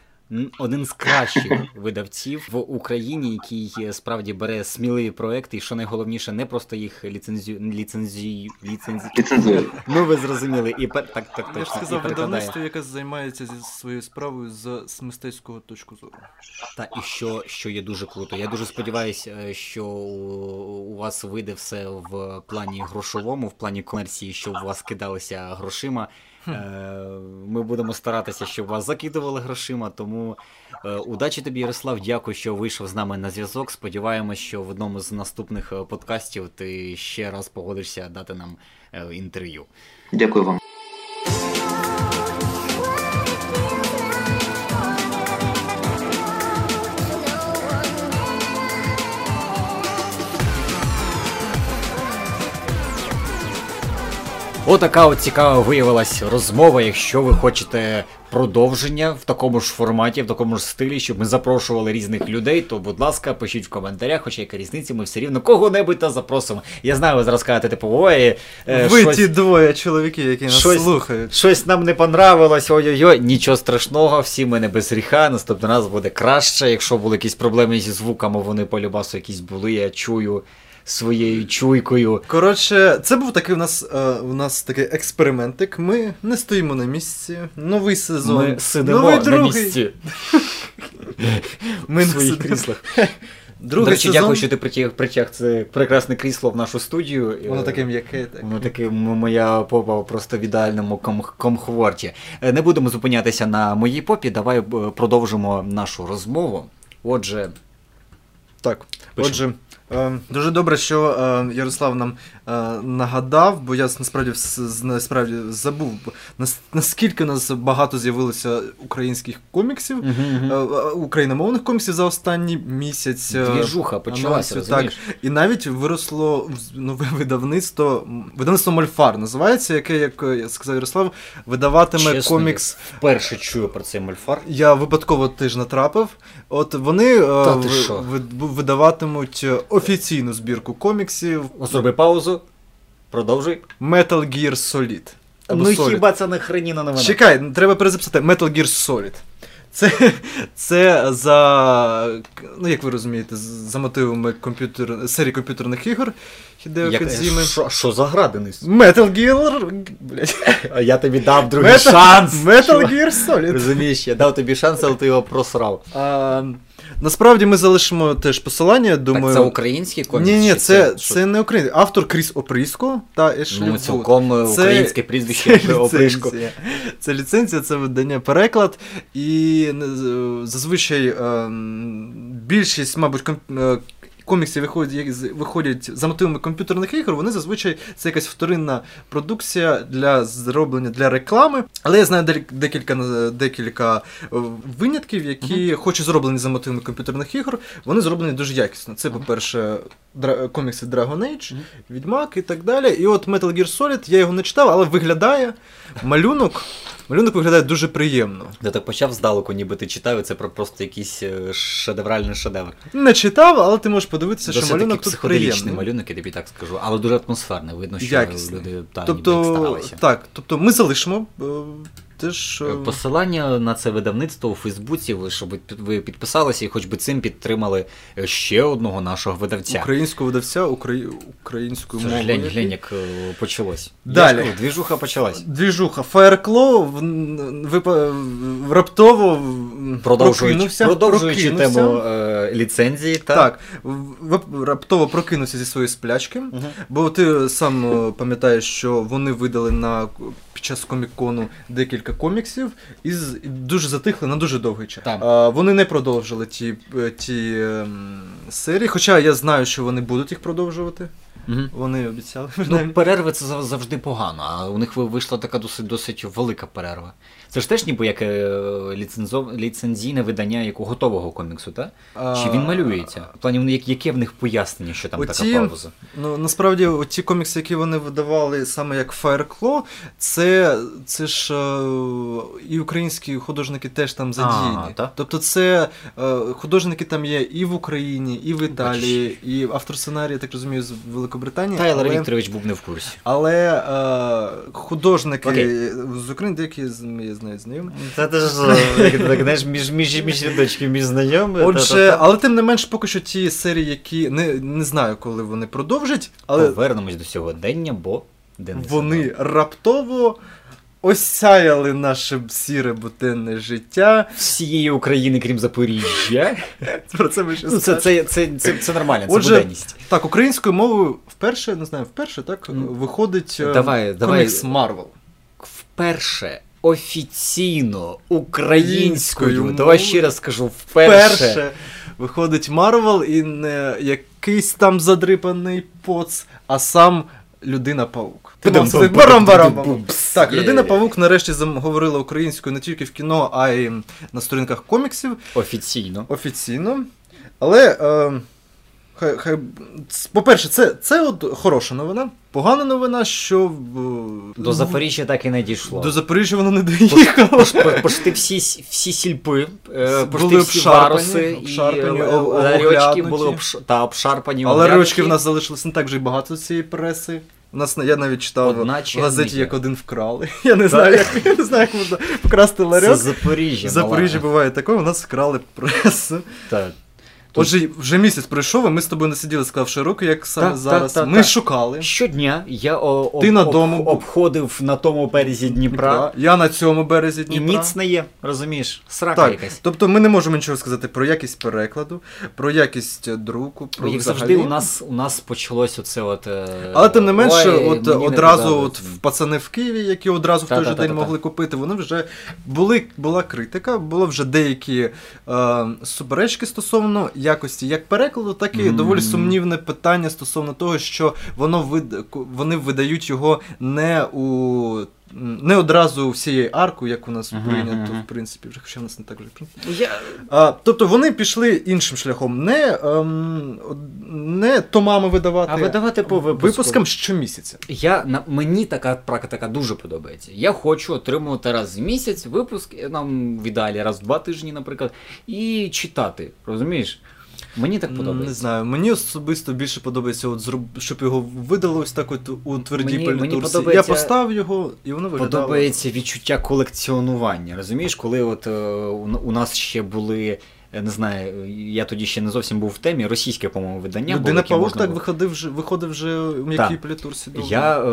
Один з кращих (laughs) видавців в Україні, який е, справді бере сміливі проекти, і що найголовніше, не просто їх ліцензію ліцензію ліцензію. Ліцензую. Ну ви зрозуміли, і пер... так, так Я ж сказав, видавництво, яке займається зі своєю справою з, з мистецького точку зору. Та і що, що є дуже круто. Я дуже сподіваюся, е, що у вас вийде все в плані грошовому, в плані комерції, щоб у вас кидалися грошима. Е, Ми будемо старатися, щоб вас закидували грошима. Тому е, удачі тобі, Ярослав. Дякую, що вийшов з нами на зв'язок. Сподіваємось, що в одному з наступних е, подкастів ти ще раз погодишся дати нам інтерв'ю. Дякую вам. Отака от цікава виявилась розмова. Якщо ви хочете продовження в такому ж форматі, в такому ж стилі, щоб ми запрошували різних людей, то будь ласка, пишіть в коментарях, хоча яка різниця, ми все рівно кого-небудь та запросимо. Я знаю, ви зараз кажете, типу, ой, е, Ви щось, ті двоє чоловіків, які нас щось- слухають. щось нам не понравилось, ой-ой-ой, нічого страшного, всі ми не без гріха, наступний раз буде краще. Якщо були якісь проблеми зі звуками, вони по любасу якісь були, я чую своєю чуйкою. Коротше, це був такий у нас, е, у нас такий експериментик. Ми не стоїмо на місці. Новий сезон. Ми сидимо Новий на другий. місці Ми в своїх кріслах. Другий До речі, сезон. дякую, що ти притяг, притяг це прекрасне крісло в нашу студію. Воно Е, таке м'яке. Так. Воно таке моя попа просто в ідеальному ком- комфорті. Е, Не будемо зупинятися на моїй попі. Давай е, продовжимо нашу розмову. Отже, Так, Пишемо. отже, дуже добре, що е, Ярослав нам нагадав, бо я насправді насправді забув, наскільки у нас багато з'явилося українських коміксів, е, е, україномовних коміксів за останній місяць. е, двіжуха почалася, анонсів, розумієш? І навіть виросло в- нове видавництво, видавництво Мольфар називається, яке, як е, сказав Ярослав, видаватиме Чесно, комікс. Вперше чую про цей мольфар. Я випадково теж натрапив. От вони е, Та ви- видаватимуть е, офіційну збірку коміксів Зроби паузу. Продовжуй. Metal Gear Solid. Або ну Solid. хіба це не хреніна новина? Чекай, треба перезаписати Metal Gear Solid. Це, це за, ну як ви розумієте, за мотивами комп'ютер, серії комп'ютерних ігор Хідео Кодзіми. що, що за градиність? Metal Gear, блядь. А я тобі дав другий Metal, шанс. Metal. Gear Solid. Розумієш, я дав тобі шанс, але ти його просрав. А, насправді ми залишимо теж посилання, думаю. Так це український комікс? Ні, ні, це, що? це не український. Автор Кріс Опріско та Ешлі Ну, цілком е, Це- українське прізвище Це опришку. ліцензія. Це ліцензія, це видання переклад. І е, зазвичай ем, більшість, мабуть, ком- е, виходять, виходять за мотивами комп'ютерних ігор, вони зазвичай це якась вторинна продукція для зроблення для реклами. Але я знаю декілька, декілька е, винятків, які, хоч і зроблені за мотивами комп'ютерних ігор, вони зроблені дуже якісно. Це, по-перше, дра- комікси Dragon Age, Мгм. Відьмак і так далі. І от Metal Gear Solid, я його не читав, але виглядає малюнок. Малюнок виглядає дуже приємно. Я так почав здалеку, ніби ти читав, і це про просто якийсь е, шедевральний шедевр. Не читав, але ти можеш подивитися, що малюнок такий тут приємний. малюнок, я тобі так скажу, але дуже атмосферний. Видно, що Якісний. люди та, ніби так старалися. так, тобто ми залишимо е, теж. е, Е, Посилання на це видавництво у Фейсбуці, ви щоб ви підписалися і хоч би цим підтримали е, ще одного нашого видавця. Українського видавця украї... українською мовою. глянь, глянь, як почалось. Далі. Кажу, Двіжуха почалась. Двіжуха. Fireclaw в... випа... раптово Продовжуючи, продовжуючи тему е, ліцензії. Та... Так, в- раптово прокинувся зі своєї сплячки, Мгм. бо ти сам пам'ятаєш, що вони видали на під час комікону декілька коміксів і дуже затихли на дуже довгий час. А, вони не продовжили ті, е, ті ем, серії, хоча я знаю, що вони будуть їх продовжувати. Угу. Вони обіцяли. Ну, перерви це завжди погано, а у них вийшла така досить досить велика перерва. Це ж теж ніби як е, ліцензов... ліцензійне видання як у готового коміксу, так? Чи він малюється? В плані, яке в них пояснення, що там Оці- така пауза? Ну, насправді, ті комікси, які вони видавали саме як Fireclaw, це, це ж е, і українські художники теж там задіяні. А? Тобто, це е, художники там є і в Україні, і в Італії, і автор сценарію, я так розумію, з Великобританії. Тайлер але... Вікторович був не в курсі. Але е, художники Окей. з України, деякі з я знаю знайомі. Це ти ж (laughs) так, знаєш, між, між, між рядочків, між знайомими. Отже, але тим не менш, поки що ті серії, які не, не знаю, коли вони продовжать, але Повернемось до сьогодення, бо Денис. вони раптово осяяли наше сіре буденне життя. всієї України, крім Запоріжжя. (laughs) Про це ми ще Ну, це, це, це, це, це нормально, це Отже, буденність. Так, українською мовою вперше, не знаю, вперше, так, Ну, виходить е, давай, давай. комікс Марвел. Вперше офіційно українською, давай ще раз скажу, вперше. Вперше виходить Марвел і не якийсь там задрипаний поц, а сам Людина-паук. Так, Людина-паук нарешті зам- говорила українською не тільки в кіно, а й на сторінках коміксів Офіційно. офіційно. Але, е, хай, хай, по-перше, це, це от хороша новина. Погана новина, що До Запоріжжя так і не дійшло. до Запоріжжя воно не доїхало. Пош- по- Пошти всі, всі сільпи, е, пошти всі і е, е, оглянуті. були обш... та, обшарпані. Але ручки в нас залишилось не так вже й багато цієї преси. У нас я навіть читав в газеті, як один вкрали. (laughs) Я не знаю, як я не знаю, як можна вкрасти Це. Запоріжжя. В Запоріжжі буває таке, у нас вкрали пресу. Так. Отже, вже місяць пройшов, і ми з тобою не сиділи, склавши руки, як саме Так, зараз. так, так, ми шукали. Щодня я о, об, на дому був. обходив на тому березі Дніпра, Я на цьому березі і Дніпра. ніц не є, розумієш? Срака Так, якась. тобто ми не можемо нічого сказати про якість перекладу, про якість друку, про Як взагалі. завжди, у нас у нас почалось оце от. е, Але тим не менше, ой, от одразу от в пацани в Києві, які одразу в той же день могли купити, вони вже були, була критика, було вже деякі е, суперечки стосовно якості як перекладу, так і Мгм. доволі сумнівне питання стосовно того, що воно вид, вони видають його не у. Не одразу всією арку, як у нас прийнято, в принципі, вже хоча в нас не так вже прийнято. А, тобто вони пішли іншим шляхом, не, ем, не томами видавати, А видавати по випуску. випускам щомісяця. Я на мені така практика дуже подобається. Я хочу отримувати раз в місяць випуск, е, нам в ідеалі раз в два тижні, наприклад, і читати. Розумієш? Мені так Не знаю, мені особисто більше подобається, от, щоб його видали ось так от у твердій Мені- мені подобається- Я постав його, і воно виглядало. Подобається відчуття колекціонування. Розумієш, коли от е, у нас ще були. Е, Не знаю, я тоді ще не зовсім був в темі. Російське, по-моєму, видання. було, Людина яке так було- виходив вже, виходив вже у м'якій палітурці. Я е,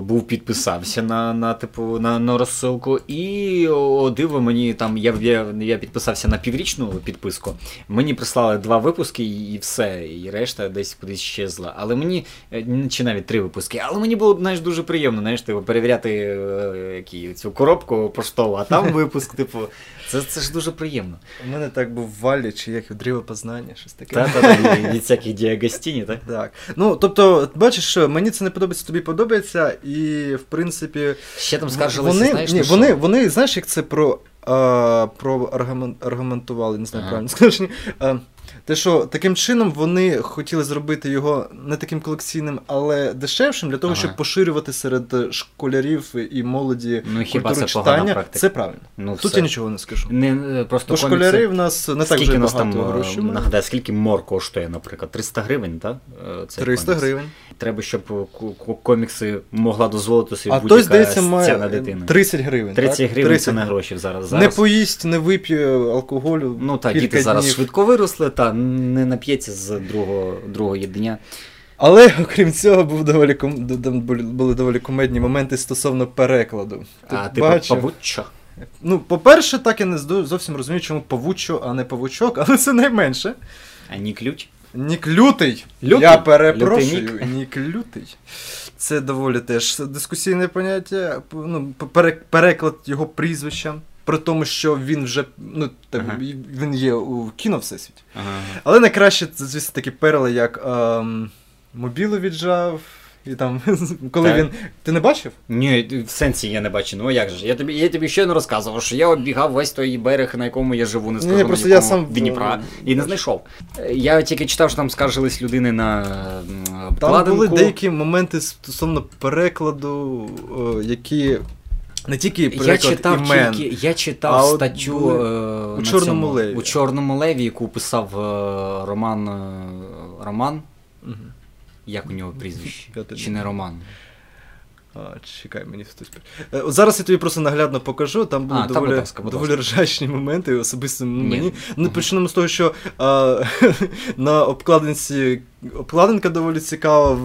був підписався на, на типу на, на розсилку, і о, диво мені там. Я, я, я підписався на піврічну підписку. Мені прислали два випуски і, все, і решта десь кудись щезла. Але мені е, чи навіть три випуски. Але мені було знаєш, дуже приємно, знаєш, типу, перевіряти е, які, цю коробку поштову, а там (laughs) випуск, типу, це, це ж дуже приємно. У мене так був Валі, чи як дріво познання, щось таке. Та, та, та, від, всяких діагостіні, так? Так. Ну, тобто, бачиш, що мені це не подобається, тобі подобається, і в принципі. Ще там скаржилися, вони, знаєш, ні, що? вони, вони, знаєш, як це про, а, про аргумен- аргументували, не знаю, правильно. А, те, що таким чином вони хотіли зробити його не таким колекційним, але дешевшим, для того, Ага. щоб поширювати серед е, школярів і молоді Ну, хіба культуру це читання. практика? Це правильно. Ну, Тут все. я нічого не скажу. Не, е, просто Бо школяри в нас не так Скільки вже нас багато там е, грошей. мають. нагадаю, скільки мор коштує, наприклад? 300 гривень, так? 300 гривень. Треба, щоб ку- комікси могла дозволити собі А будь-яка здається, має дитини. 30 гривень. 30 так? гривень 30 це не гроші зараз. Не поїсть, не вип'є алкоголю. Ну так, діти зараз швидко виросли, та не нап'ється з другого, другого дня. Але окрім цього, був доволі ком... були доволі кумедні моменти стосовно перекладу. Ти А типу бачив? пабуччо. Ну, по-перше, так я не зовсім розумію, чому павучо, а не павучок, але це найменше. А ні ключ? Нік лютий. Лютий? Я перепрошую. Лютий Нік лютий. Це доволі теж дискусійне поняття. Ну, переклад його прізвища. При тому, що він вже ну, так, Ага. він є у кіно всесвіті. Ага. Але найкраще, це, звісно, такі перли, як ем, мобілу віджав. І там, (laughs) коли Так. він. Ти не бачив? Ні, в сенсі я не бачу. Ну а як же? Я тобі, я тобі щойно розказував, що я оббігав весь той берег, на якому я живу, не скажу, Ні, на просто я сам, Дніпра, і не знайшов. Я тільки читав, що там скаржились людини на м, Там були деякі моменти стосовно перекладу, е, які не тільки Я читав імен. тільки, я читав А статтю були е, у «Чорному цьому, леві». у Чорному леві, яку писав е, Роман. е, Роман? Мгм. Як у нього прізвище? Я Чи не Роман? А, чекай, мені хтось. зараз я тобі просто наглядно покажу. Там були А, доволі, будь ласка, доволі ржачні моменти, особисто Ні. мені. Ну, почнемо з того, що а, (laughs) на обкладинці обкладинка доволі цікава.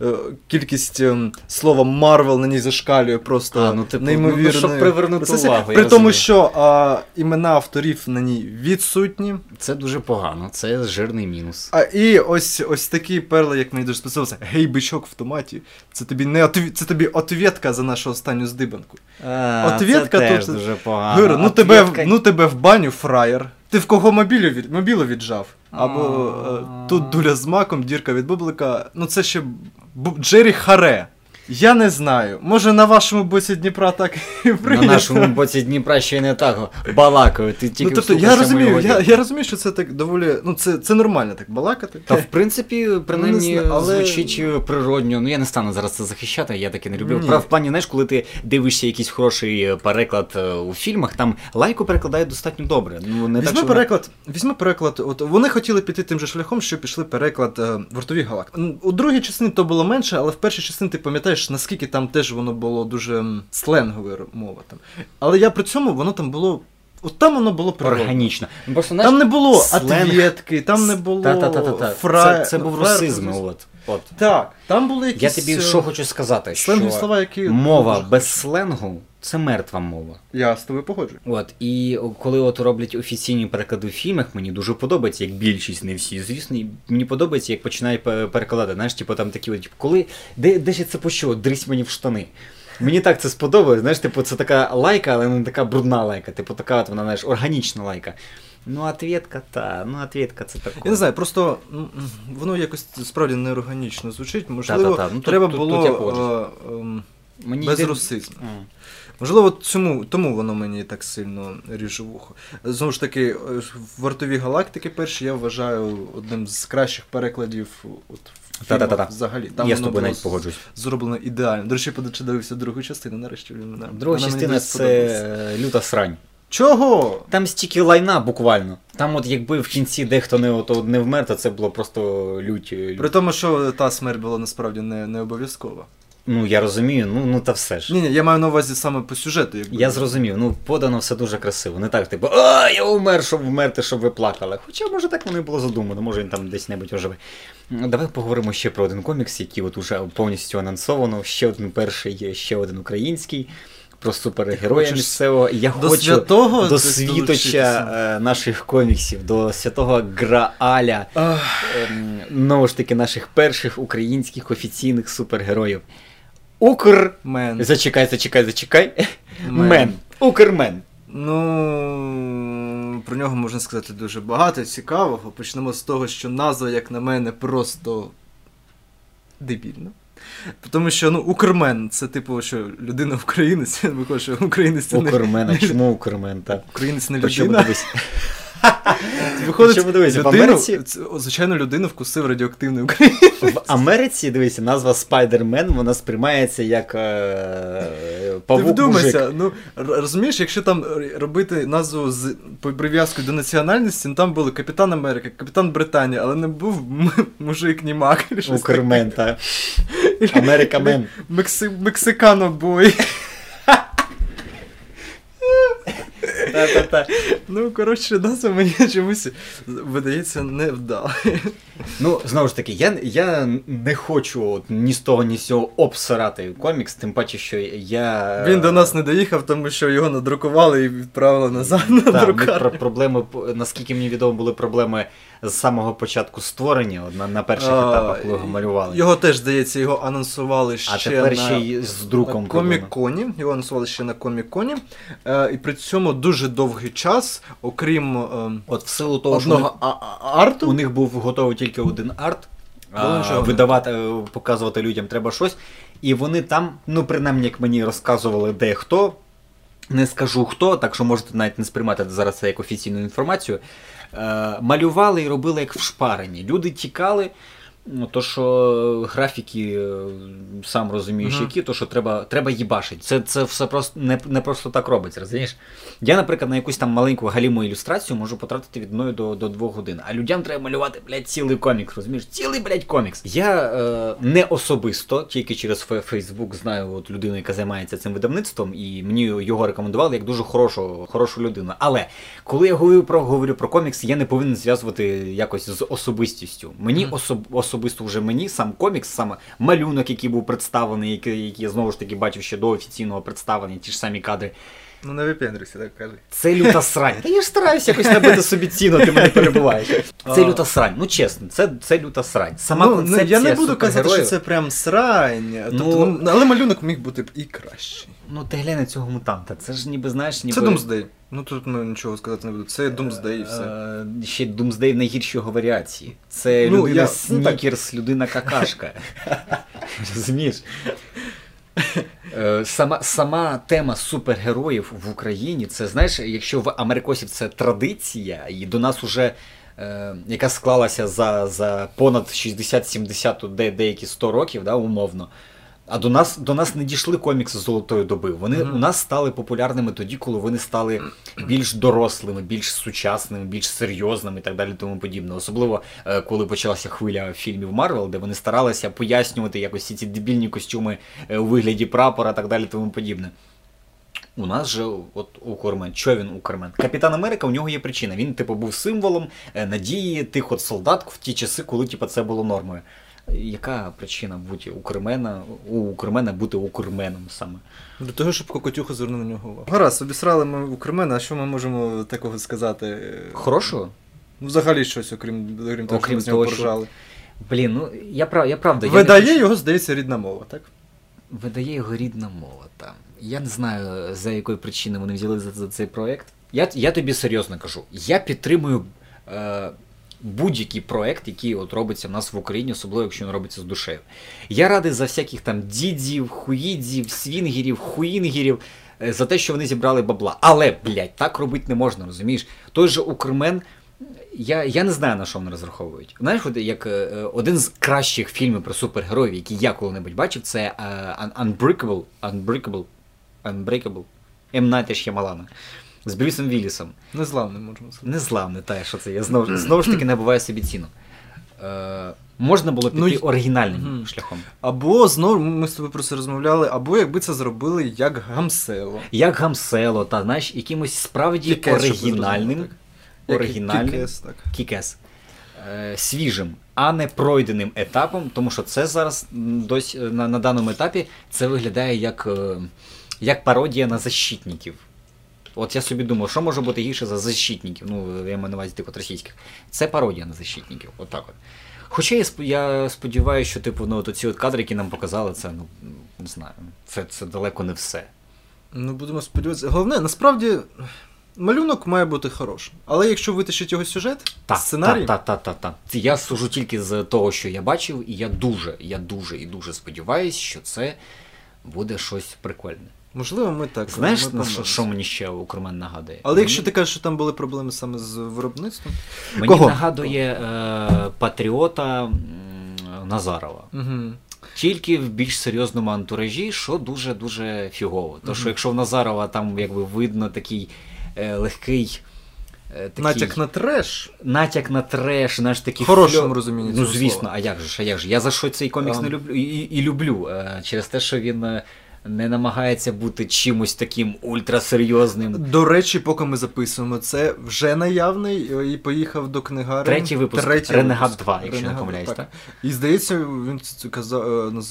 Е, кількість ем, слова Марвел на ній зашкалює просто А, ну, типу, неймовірно. ну, щоб привернути увагу, При тому, розумію. що а, імена авторів на ній відсутні. Це дуже погано, це жирний мінус. А і ось ось такі перли, як мені дуже сподобалося. Гей, бичок в томаті. Це тобі не отві... це тобі отвєтка за нашу останню здибанку. А, Отвітка це теж тут- дуже погано. Говорю, ну тебе, ну тебе в баню, фраєр. Ти в кого мобілю від мобілу віджав? Або е, тут дуля з маком, дірка від бублика. Ну це ще Бу- Джері Харе. Я не знаю. Може на вашому боці Дніпра так і На нашому боці Дніпра ще й не так балакаю. Ти тільки Ну, тобто, я розумію, я, я розумію, що це так доволі. Ну, це, це нормально так балакати. Та в принципі, принаймні, але- звучить е, природньо. Ну я не стану зараз це захищати, я таке не люблю. Ні. Прав в плані, знаєш, коли ти дивишся якийсь хороший е, переклад е, у фільмах, там лайку перекладають достатньо добре. Ну не Візьми так, що переклад, візьми переклад. От вони хотіли піти тим же шляхом, що пішли переклад е, вартові галактики. У другій частині то було менше, але в першій частині ти пам'ятаєш, наскільки там теж воно було дуже сленгове мова там. Але я при цьому воно там було. От там воно було природно. органічно. Просто, знаєш, Там не було сленг- там не було Та-та-та-та-та. фра... Це, це був фра... русизм. От, от. Так, там були якісь Я тобі е, що хочу сказати, що слова, які мова без сленгу це мертва мова. Я з тобою погоджую. От, і коли от роблять офіційні переклади в фільмах, мені дуже подобається, як більшість, не всі, звісно, і мені подобається, як починають перекладати. Знаєш, типу там такі, от, типу, коли де, де ж це почув? Дрись мені в штани. Мені так це сподобалось, знаєш, типу, це така лайка, але не така брудна лайка, типу така от вона, знаєш, органічна лайка. Ну, ответка, та, ну, ответка це таке. Я не знаю, просто м, воно якось справді неорганічно звучить. Можливо, Та-та-та, ну, тут- треба тут- було тут я погоджуюсь. е, ем, Мені без йде- русизму. М. Можливо, цьому, тому воно мені так сильно ріже вухо. Знову ж таки, е, вартові галактики перші я вважаю одним з кращих перекладів от, Та-та-та-та. фільмах взагалі. Там Я з воно тобою було навіть погоджуюсь. Зроблено ідеально. До речі, подивився дивився другу частину, нарешті мене. Друга вона мені частина дуже це е, люта срань. Чого? Там стільки лайна буквально. Там, от якби в кінці дехто не, от, от не вмер, то це було просто лють. При тому, що та смерть була насправді не, не обов'язкова. Ну, я розумію, ну, ну та все ж. Ні, ні, я маю на увазі саме по сюжету. Якби. Я зрозумів, ну подано все дуже красиво. Не так, типу, а, я умер, щоб вмерти, щоб ви плакали. Хоча, може, так воно і було задумано, може він там десь небудь оживе. Давай поговоримо ще про один комікс, який от уже повністю анонсовано. Ще один перший, є, ще один український. Про супергероя місцевого. Я До хочу святого до світоча е, наших коміксів, до святого Грааля, ем, знову ж таки, наших перших українських офіційних супергероїв. Укр. мен. Зачекай, зачекай, зачекай. Мен. Мен. Укрмен. Ну, про нього можна сказати дуже багато цікавого. Почнемо з того, що назва, як на мене, просто дебільна. Тому що ну, Укрмен це типу, що людина українець, (laughs) виходить, що українець це не, Укрмен, а чому Укрмен, так? українець не людина. (laughs) Виходить, Причому дивись, в Америці- звичайно, людину вкусив радіоактивний українець. В Америці, дивися, назва Спайдермен, вона сприймається як е, Ти павук мужик. вдумайся, ну розумієш, якщо там робити назву з прив'язкою до національності, ну там були Капітан Америка, Капітан Британія, але не був мужик німак. Укрмен, так. Америкамен. Мекси... Та-та-та. Ну, коротше, назва мені чомусь видається невдало. Ну, знову ж таки, я я не хочу от, ні з того, ні з цього обсирати комікс, тим паче, що я. Він до нас не доїхав, тому що його надрукували і відправили назад на Так, проблеми, наскільки мені відомо, були проблеми з самого початку створення, на, на перших А, етапах, коли його малювали. Його теж, здається, його анонсували А ще тепер на... ще й з друком на. Комік-коні. Його анонсували ще на Комік-коні. Е, і при цьому дуже довгий час, окрім е, От в силу того, що одного а- а- арту. у них був готовий тільки один арт, а, видавати, е, показувати людям треба щось. І вони там, ну принаймні, як мені розказували дехто, не скажу хто, так що можете навіть не сприймати зараз це як офіційну інформацію. Е, малювали і робили як в шпарені. Люди тікали. Ну, то, що графіки, е, сам розумієш, Мгм. які, то що треба, треба їбашить. Це, це все просто не, не просто так робиться, розумієш? Я, наприклад, на якусь там маленьку галіму ілюстрацію можу потратити від 1 до, до 2 годин. А людям треба малювати, блядь, цілий комікс, розумієш? Цілий, блядь, комікс. Я е, не особисто, тільки через Фейсбук знаю от людину, яка займається цим видавництвом, і мені його рекомендували як дуже хорошу, хорошу людину. Але коли я говорю про, говорю про комікс, я не повинен зв'язувати якось з особистістю. Мені Мгм. особ, особисто вже мені сам комікс, саме малюнок, який був представлений, який, я знову ж таки бачив ще до офіційного представлення, ті ж самі кадри. Ну, не випендрюйся, так кажи. Це люта срань. Та я ж стараюся якось набити собі ціну, ти мене перебуваєш. (laughs) Це люта срань. Ну чесно, це, це люта срань. Сама ну, концепція я не буду казати, що це прям срань. Ну- Тобто, ну, але малюнок міг бути б і кращий. Ну ти глянь на цього мутанта. Це ж ніби знаєш, ніби. Це Думсдей. Ну тут ну, нічого сказати не буду. Це Думсдей і все. Е, Ще Думсдей в найгіршій його варіації. Це Ну, людина я- ну, снікерс, людина какашка. (laughs) Розумієш? Е, Сама, сама тема супергероїв в Україні, це знаєш, якщо в америкосів це традиція, і до нас уже. е, Яка склалася за, за понад 60-70, де, деякі 100 років, да, умовно. А до нас, до нас не дійшли комікси золотої доби. Вони Мгм. у нас стали популярними тоді, коли вони стали більш дорослими, більш сучасними, більш серйозними і так далі, тому подібне. Особливо е, коли почалася хвиля фільмів Марвел, де вони старалися пояснювати якось всі ці дебільні костюми е, у вигляді прапора, і так далі, тому подібне. У нас же от Укрмен. Що він Укрмен? Капітан Америка, у нього є причина. Він, типу, був символом е, надії тих от солдат в ті часи, коли типу, це було нормою. Яка причина бути Укрмена, у Укрмена бути Укрменом саме? До того, щоб Кокотюха звернув на нього увагу. Гаразд, обісрали ми Укрмена, а що ми можемо такого сказати? Хорошого? Ну, взагалі щось, окрім, окрім того, Окрім що ми з нього того, що- Блін, ну я прав, я правда. я не Видає його, здається, рідна мова, так? Видає його рідна мова там. Я не знаю, за якої причини вони взяли за, за цей проект. Я, я тобі серйозно кажу, я підтримую е, будь-який проект, який от робиться в нас в Україні, особливо якщо він робиться з душею. Я радий за всяких там дідів, хуїдзів, свінгерів, хуїнгерів, е, за те, що вони зібрали бабла. Але, блядь, так робити не можна, розумієш? Той же Укрмен. Я, я не знаю, на що вони розраховують. Знаєш, як е, е, один з кращих фільмів про супергероїв, які я коли-небудь бачив, це Un- Unbreakable, Unbreakable, Unbreakable, М. Найта Ш'ямалана з Брюсом Віллісом. Незламним, можемо сказати. Незламне, та що це. Я знову, знову ж таки набуваю собі ціну. Е, можна було піти Ну, оригінальним Мгм. шляхом. Або знову ми з тобою про це розмовляли, або якби це зробили як гамсело. Як Гамсело, та знаєш, якимось справді Кікес, оригінальним. так. Оригінальним. Кікес, так. Кікес. Е, свіжим, а не пройденим етапом, тому що це зараз м, дось, на, на даному етапі це виглядає як, е, як пародія на защитників. От я собі думав, що може бути гірше за защитників? Ну, я маю на увазі тих от російських. Це пародія на защитників. От так от. Хоча я, сп- я сподіваюся, що типу, ну, от ці от кадри, які нам показали, це ну не знаю, це, це далеко не все. Ну, будемо сподіватися. Головне, насправді, малюнок має бути хорошим. Але якщо витащить його сюжет, Так, сценарій, Так, так, так, так, так. Я сужу тільки з того, що я бачив, і я дуже, я дуже і дуже сподіваюся, що це буде щось прикольне. Можливо, ми так. Знаєш, ми на що, що мені ще Укрмен нагадує? Але Мені- якщо ти кажеш, що там були проблеми саме з виробництвом. мені Кого? нагадує е, патріота Назарова. Угу. Тільки в більш серйозному антуражі, що дуже дуже фігово. То що якщо в Назарова там якби видно такий е, легкий. е, Такий... Натяк на треш. натяк на треш, знаєш, такий хорошому фльо- розумінні Ну, звісно, слова. а як же а як же? Я за що цей комікс Ам. не люблю і, і, і люблю е, через те, що він е, не намагається бути чимось таким ультрасерйозним. До речі, поки ми записуємо, це вже наявний і поїхав до книгарень. Третій випуск Третій Ренегат випуск. 2, якщо не Ренегат, помиляюсь, так? І здається, він казав, е,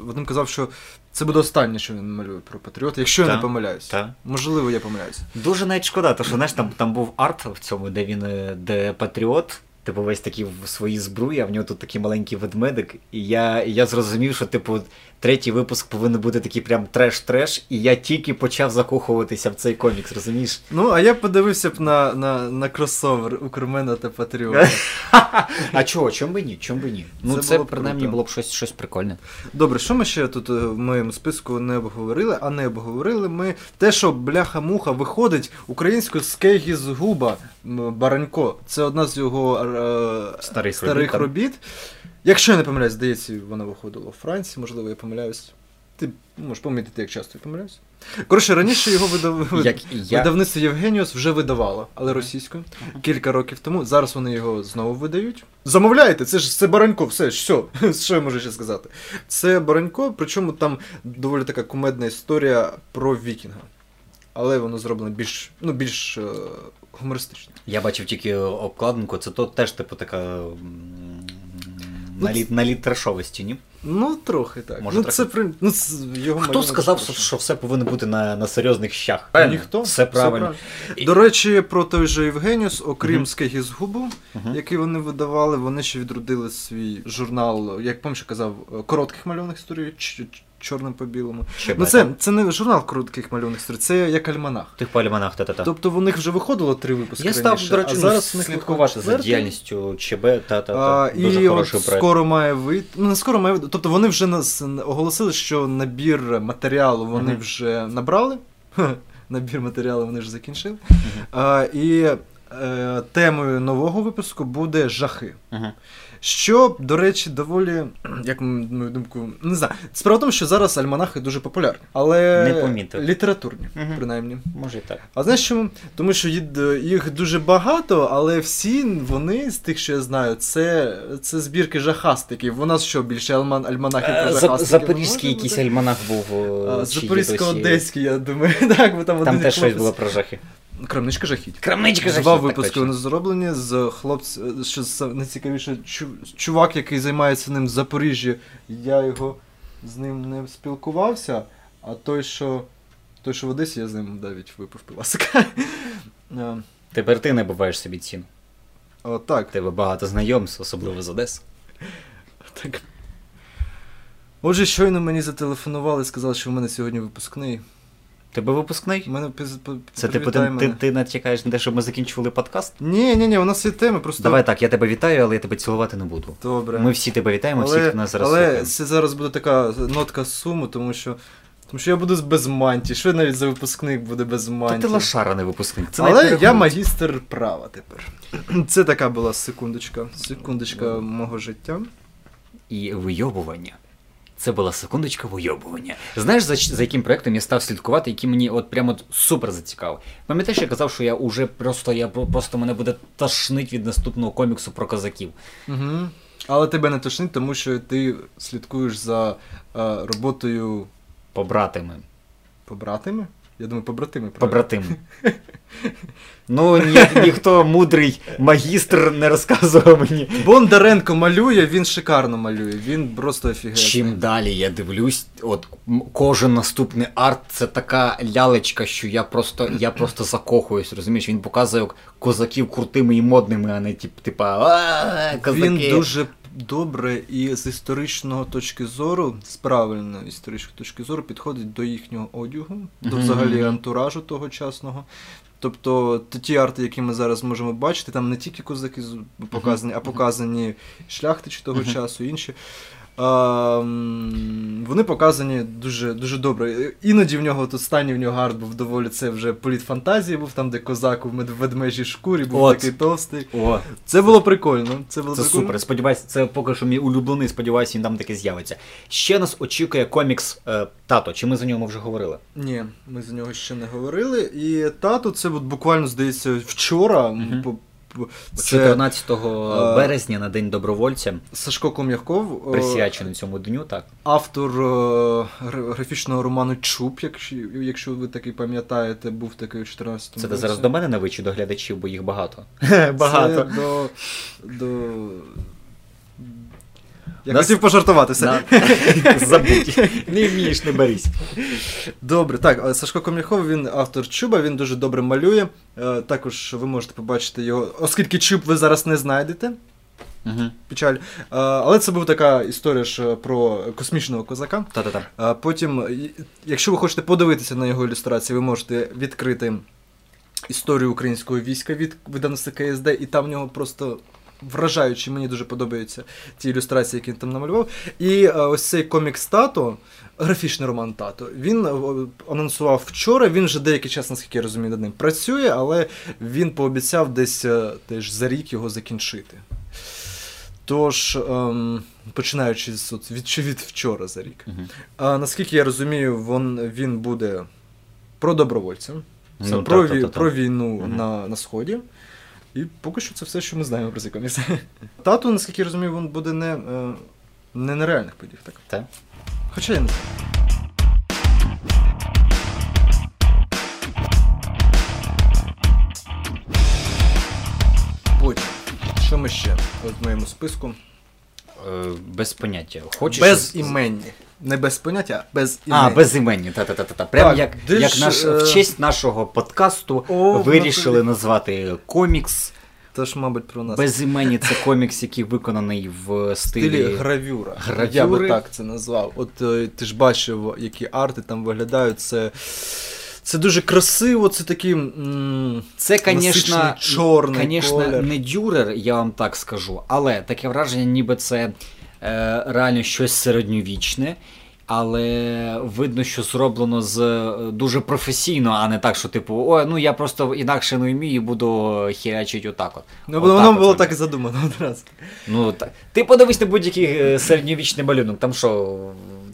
Вадим казав, що це буде останнє, що він малює про патріота, якщо я не помиляюсь. так. Можливо, я помиляюсь. Дуже навіть шкода, тому що знаєш, там, там був арт в цьому, де він е, де Патріот. Типу, весь такий в своїй збруї, а в нього тут такий маленький ведмедик. І я, і я зрозумів, що, типу, третій випуск повинен бути такий прям треш-треш, і я тільки почав закохуватися в цей комікс, розумієш? Ну, а я подивився б на, на, на кросовер Укрмена та Патріота. (laughs) А чого? Чому би ні? Чому би ні? Ну, Це це, було принаймні круто. було б щось, щось прикольне. Добре, що ми ще тут е, в моєму списку не обговорили, а не обговорили ми те, що бляха-муха виходить українською з Губа Баранько. Це одна з його е, Старих старих робіт, робіт. Якщо я не помиляюсь, здається, вона виходила у Франції, можливо, я помиляюсь. Ти можеш помітити, як часто я помиляюсь. Коротше, раніше його видав... (laughs) Як я. видавництво Євгеніус вже видавало, але російською. Кілька років тому. Зараз вони його знову видають. Замовляйте, це ж це Баранько, все, що, (laughs) що я можу ще сказати. Це Баранько, причому там доволі така кумедна історія про вікінга. Але воно зроблено більш, ну, більш е, гумористично. Я бачив тільки обкладинку, це то теж, типу, така. Ну, Наліт, наліт трешовості, ні? Ну, трохи так. Може, ну, трохи. це при... ну, це його Хто сказав, що, що все повинно бути на, на серйозних щах? Ніхто. Все правильно. І- До речі, про той же Євгеніус, окрім Мгм. Скегіс Губу, Мгм. який вони видавали, вони ще відродили свій журнал, як пам'ятаєш, казав, коротких мальовних історій, чорним по білому. Ще Ну це, це не журнал коротких мальовних історій, це як альманах. Тих по альманах, та-та-та. Тобто в них вже виходило три випуски. Я став, до речі, а ну, зараз слідкувати за діяльністю ЧБ та та А, та дуже і от скоро має вийти. Ну, не скоро має вийти. Тобто вони вже нас оголосили, що набір матеріалу вони Мгм. вже набрали. (laughs) Набір матеріалу вони вже закінчили. А, і е, темою нового випуску буде жахи. Мгм. Що, до речі, доволі, як на мою думку, не знаю. Справа в тому, що зараз альманахи дуже популярні, але Не помітив. літературні, Мгм. принаймні. Може і так. А знаєш чому? Тому що їх дуже багато, але всі вони, з тих, що я знаю, це, це збірки жахастиків. У нас що, більше альман, альманахів про Е, жахастиків? Запорізький якийсь альманах був. Запорізько-одеський, я думаю. (laughs) Так, бо там. Там теж щось було про жахи. Крамничка жахіть. Крамничка жахів. Два так випуски точно. вони зроблені з хлопцем, що найцікавіше, чувак, який займається ним в Запоріжжі, я його з ним не спілкувався, а той, що. Той, що в Одесі, я з ним навіть випив пивасика. (laughs) Е, Тепер ти не буваєш собі ціну. О, так, тебе багато знайомств, особливо з Одеси. так. Отже, щойно мені зателефонували і сказали, що в мене сьогодні випускний. Тебе випускний? Мене Це типу ти, ти, мене. ти натякаєш на те, щоб ми закінчували подкаст? Ні, ні, ні, у нас є теми, просто. Давай так, я тебе вітаю, але я тебе цілувати не буду. Добре. Ми всі тебе вітаємо, всі, але, хто нас зараз але це зараз буде така нотка суму, тому що. Тому що я буду з- без мантії. Що навіть за випускник буде без То мантії? ти лошара не випускник. Це Але я магістр права тепер. (clears throat) Це така була секундочка. Секундочка мого життя. І вийобування. Це була секундочка вийобування. Знаєш, за, за яким проектом я став слідкувати, який мені от прямо от супер зацікавив? Пам'ятаєш, я казав, що я уже просто я просто мене буде тошнить від наступного коміксу про козаків. Угу. Але тебе не тошнить, тому що ти слідкуєш за е, роботою Побратими. побратими? Я думаю, побратими. Побратими. Ну, ні, ніхто мудрий магістр не розказував мені. Бондаренко малює, він шикарно малює. Він просто офігенний. Чим далі я дивлюсь, от кожен наступний арт це така лялечка, що я просто я просто закохуюсь, розумієш? Він показує козаків крутими і модними, а не тип, типа козаки. Він дуже добре і з історичного точки зору, з правильної історичної точки зору, підходить до їхнього одягу, до взагалі антуражу тогочасного. Тобто ті арти, які ми зараз можемо бачити, там не тільки козаки показані, а показані шляхтичі того Мгм. часу, інші. А, м, вони показані дуже, дуже добре. Іноді в нього от останній в нього арт був доволі це вже політ фантазії був, там, де козак у ведмежій шкурі був От. такий товстий. О, Це було прикольно. Це було це прикольно. супер. Сподіваюся, це поки що мій улюблений, сподіваюся, він там таки з'явиться. Ще нас очікує комікс е, Тато. Чи ми за ньому вже говорили? Ні, ми за нього ще не говорили. І тату, це от буквально здається вчора Мгм. Це 14 е, березня на День добровольця, Сашко Ком'яков, е, присвячений цьому дню, так. автор е, графічного роману Чуб, якщо, якщо ви такий пам'ятаєте, був такий у 14-му Це ти зараз до мене на вичі до глядачів, бо їх багато. Це (laughs) Багато. до. до... Я Нас- хотів пожартувати все. (laughs) Забудь. Не вмієш, не берись. Добре, так, Сашко Ком'яхов, він автор Чуба, він дуже добре малює. Е, Також ви можете побачити його, оскільки Чуб ви зараз не знайдете. Мгм. Печаль. Е, Але це була така історія ж про космічного козака. Та-та-та. Потім, якщо ви хочете подивитися на його ілюстрації, ви можете відкрити історію українського війська від видавництва КСД, і там в нього просто вражаючі, мені дуже подобаються ті ілюстрації, які він там намалював. І е, ось цей комікс Тато, графічний роман Тато, він е, анонсував вчора. Він вже деякий час, наскільки я розумію, над ним працює, але він пообіцяв десь е, теж за рік його закінчити. Тож, ем, починаючи з от, від, від вчора за рік. Мгм. А наскільки я розумію, він, він буде про добровольця, Ну, про, та- та- вій- та- та. про війну Мгм. на, на Сході. І поки що це все, що ми знаємо про цей комікс. (laughs) Тату, наскільки я розумію, він буде не, е, не на реальних подіях, так? Так. Хоча я не знаю. Потім, що ми ще в моєму списку? Е, Без поняття. Хочеш Без іменні. Не без поняття, а без іменні. А, безіменні, та-та-та-та. Прям Так, як, де як наш, е, в честь нашого подкасту О, вирішили в назвати комікс. Тож, мабуть, про нас. Безіменні це комікс, який виконаний в стилі. стилі гравюра. гравюри. Я би так це назвав. От е, ти ж бачив, які арти там виглядають. Це, це дуже красиво, це такий. м, Це, звісно, чорний колір. не дюрер, я вам так скажу, але таке враження, ніби це реально щось середньовічне. Але видно, що зроблено з е, дуже професійно, а не так, що типу, ой, ну я просто інакше не вмію і буду хірячити отак от. Ну, Отак воно от було воно. так і задумано одразу. Ну, так. Ти подивись на будь-який е, середньовічний малюнок, там що,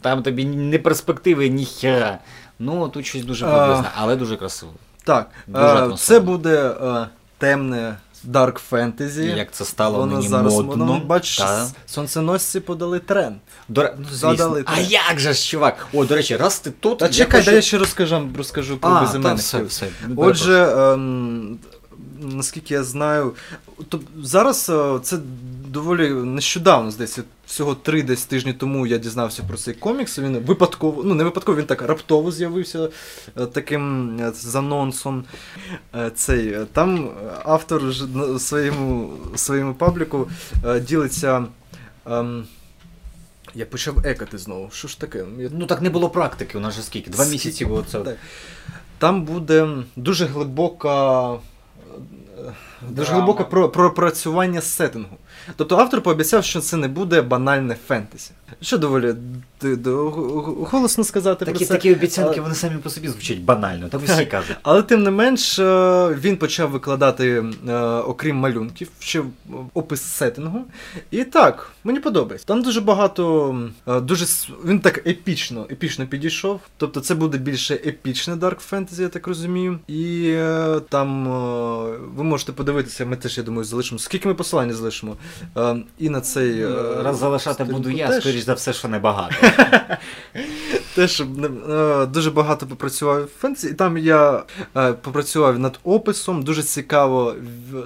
там тобі ні перспективи, ні хера. Ну, тут щось дуже А. приблизне, але дуже красиво. Так, Дуже е, атмосферно. це буде е, темне Dark Fantasy. Як це стало Воно мені зараз модно. воно, бачиш, Та. сонценосці подали тренд. До... Задали А як же ж, чувак? О, до речі, раз ти тут. Та чекай, хочу- дай я ще розкажу, розкажу про А, та, безіменних. все, все. Отже, ем, наскільки я знаю, то зараз е, це доволі нещодавно, десь всього три десь тижні тому я дізнався про цей комікс. Він випадково, ну не випадково, він так раптово з'явився е, таким е, з анонсом. Цей, там автор ж своєму, своєму пабліку ділиться. ем, я почав екати знову. Що ж таке? Я Ну так не було практики, у нас же скільки? Два Скільки? місяці було це. Так. Там буде дуже глибока. Дуже глибоке про, пропрацювання сеттингу. Тобто автор пообіцяв, що це не буде банальне фентезі. Що доволі голосно сказати Такі, про це. такі обіцянки, вони самі по собі звучать банально, так усі кажуть. Але тим не менш, е, він почав викладати, е, окрім малюнків, ще опис сеттингу. І так, мені подобається. Там дуже багато, е, дуже він так епічно, епічно підійшов. Тобто це буде більше епічне Dark Fantasy, я так розумію. І там ви можете подивитися, ми теж, я думаю, залишимо. Скільки ми посилання залишимо? Е, І на цей. е, Раз залишати буду я, теж. скоріш за все, що небагато. (laughs) Теж е, дуже багато попрацював в фентезі, і там я е, попрацював над описом, дуже цікаво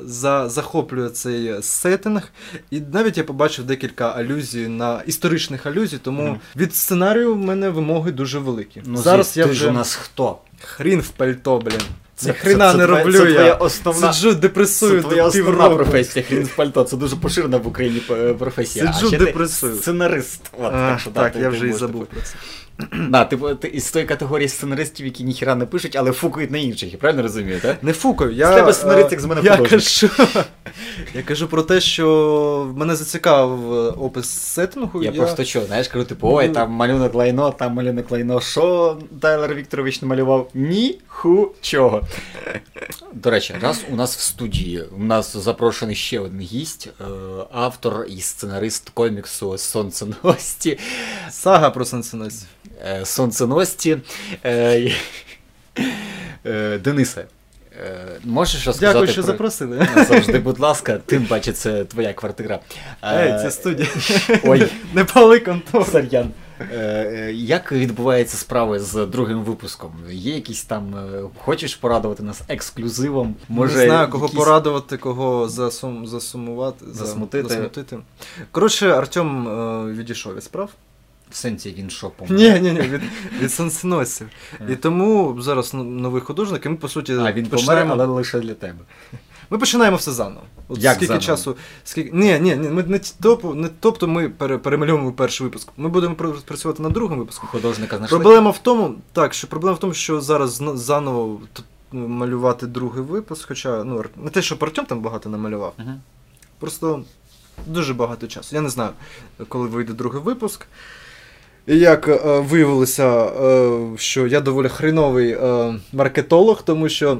за, захоплює цей е, сеттинг. І навіть я побачив декілька алюзій на історичних алюзій, тому Мгм. від сценарію в мене вимоги дуже великі. Ну, Зараз звісно, я ти вже ж у нас хто? хрін в пальто, блін. Це- хрена не роблю це твоя основна- Сиджу, депресую Це твоя основна професія, хрін в пальто. Це дуже поширена в Україні е, професія. Сиджу, а ще ти депресую. Сценарист. От, А, так, що, да, так, я вже і забув про це. (clears throat) Да, ти, ти із тої категорії сценаристів, які ніхіра не пишуть, але фукають на інших, я правильно розумію, так? Не фукаю, я. З тебе сценарист, е, як з мене я художник. кажу, (laughs) я кажу про те, що мене зацікавив е, опис сеттингу. Я просто що, знаєш, кажу, типу, ой, там малюнок лайно, там малюнок лайно. Що Тайлер Вікторович намалював? Ні ху чого. До речі, раз у нас в студії у нас запрошений ще один гість, е, автор і сценарист коміксу Сонценості. Сага про сенсоносці. Е, Сонценості. Е, е, Денисе. Е, можеш розказати Дякую, що про... запросили. Завжди, будь ласка, тим паче, це твоя квартира. Ей, Е, це студія. Ой, Не пали контору. Сар'ян. Е, е, Як відбуваються справи з другим випуском? Є якісь там. е, Хочеш порадувати нас ексклюзивом? Може, не знаю, кого якісь- порадувати, кого засум, засумувати, Засмутити. засмутити. Коротше, Артем е, відійшов від справ. В сенсі він що Ні, ні, ні, від, від сенсиносів. Е. І тому зараз новий художник, і ми, по суті, А він помер, але лише для тебе. ми починаємо все заново. От Як скільки заново? часу. Скільки... Ні, ні, ні, ми не, топ, не тобто ми пере, перемальовуємо перший випуск. Ми будемо пр- працювати над другим випуском. Художника знайшли. Проблема в тому, так, що проблема в тому, що зараз заново малювати другий випуск, хоча ну, не те, що Артем там багато намалював, Мгм. просто дуже багато часу. Я не знаю, коли вийде другий випуск. Як е, виявилося, е, що я доволі хреновий е, маркетолог, тому що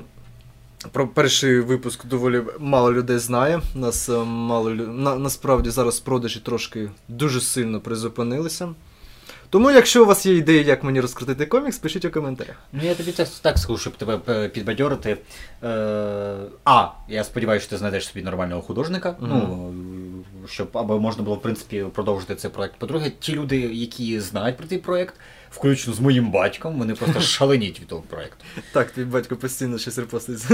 про перший випуск доволі мало людей знає. Нас е, мало на, насправді зараз продажі трошки дуже сильно призупинилися. Тому, якщо у вас є ідеї, як мені розкрутити комікс, пишіть у коментарях. Ну я тобі так, так скажу, щоб тебе е, підбадьорити. Е, а, я сподіваюся, що ти знайдеш собі нормального художника. Мгм. Ну, щоб аби можна було, в принципі, продовжити цей проект. По-друге, ті люди, які знають про цей проект, включно з моїм батьком, вони просто шаленіть від того проекту. Так, твій батько постійно щось репостить.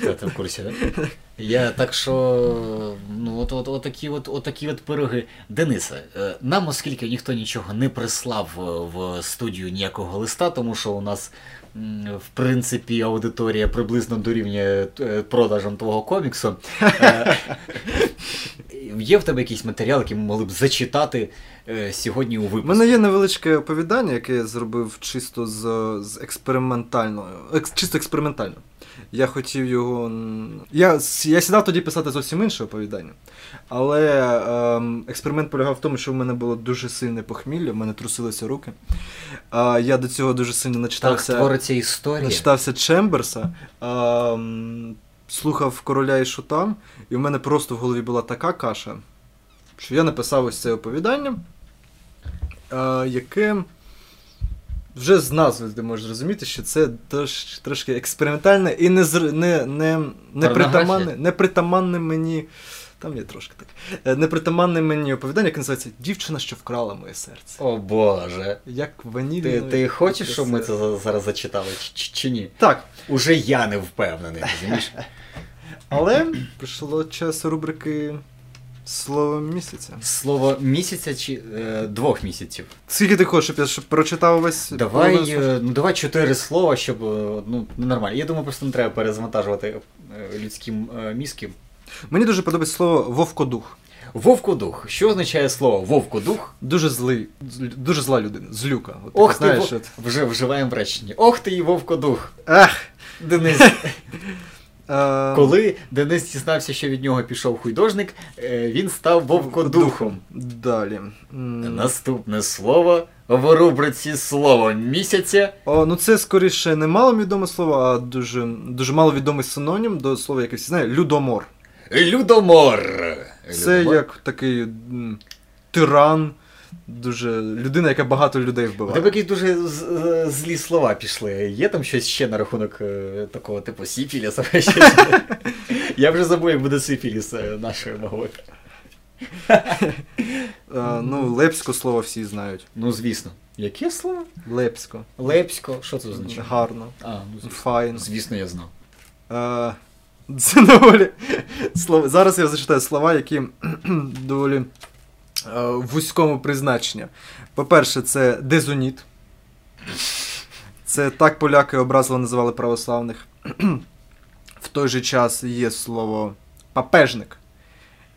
Ти, ти в курсі, так? Я так що, ну, от, от, от, такі от, от от пироги. Денисе, е, нам, оскільки ніхто нічого не прислав е, в студію ніякого листа, тому що у нас, в принципі, аудиторія приблизно дорівнює е, продажам твого коміксу. (laughs) Є в тебе якийсь матеріал, який ми могли б зачитати сьогодні у У мене є невеличке оповідання, яке я зробив чисто з, з експериментальною. Екс, чисто експериментально. Я хотів його. Я, я сідав тоді писати зовсім інше оповідання. Але ем, експеримент полягав в тому, що в мене було дуже сильне похмілля, в мене трусилися руки. А, я до цього дуже сильно Так начитався. історія. Начитався Чемберса, ем, слухав короля і шута, і в мене просто в голові була така каша, що я написав ось це оповідання, е, яке вже з назви ти можеш зрозуміти, що це трош, трошки експериментальне і не, не, не, не, притаманне, не притаманне мені. Там є трошки так. е, Не притаманне мені оповідання, яке називається Дівчина, що вкрала моє серце. О Боже. Як ваніль. Ти, ти хочеш, щоб ми це зараз зачитали, чи, чи, чи ні? Так, Уже я не впевнений, розумієш? (laughs) Але прийшло час рубрики Слово місяця. Слово місяця чи е, двох місяців. Скільки ти хочеш, щоб я щоб прочитав весь Давай, е, ну давай чотири слова, щоб е, ну нормально. Я думаю, просто не треба перезавантажувати е, людські е, мізки. Мені дуже подобається слово вовкодух. Вовкодух. Що означає слово вовкодух? Дуже злий, дуже зла людина, злюка. От, Ох ти знаєш, во... от. вже вживаємо в реченні. Ох ти і вовкодух. Ах! Денис, (laughs) коли Денис дізнався, що від нього пішов художник, е, він став вовкодухом. Далі. Наступне слово в рубриці слово місяця. О, ну це скоріше не маловідоме слово, а дуже, дуже маловідомий синонім до слова, яке всі знають, людомор. Людомор. Це Людомор. як такий тиран, дуже людина, яка багато людей У тебе вбиває. якісь дуже злі слова пішли. Є там щось ще на рахунок е, такого типу сифіліса? (laughs) Щось? Я вже забув, як буде сифіліс е, нашою мовою. Е, ну, лепсько слово всі знають. Ну, звісно. Яке слово? Лепсько. Лепсько. Що це означає? Гарно. А, ну, звісно. Файн. звісно, я знав. Це доволі. (laughs) Зараз я зачитаю слова, які (clears throat) доволі в вузькому призначенні. По-перше, це дезоніт. Це так поляки образливо називали православних. (clears throat) В той же час є слово папежник,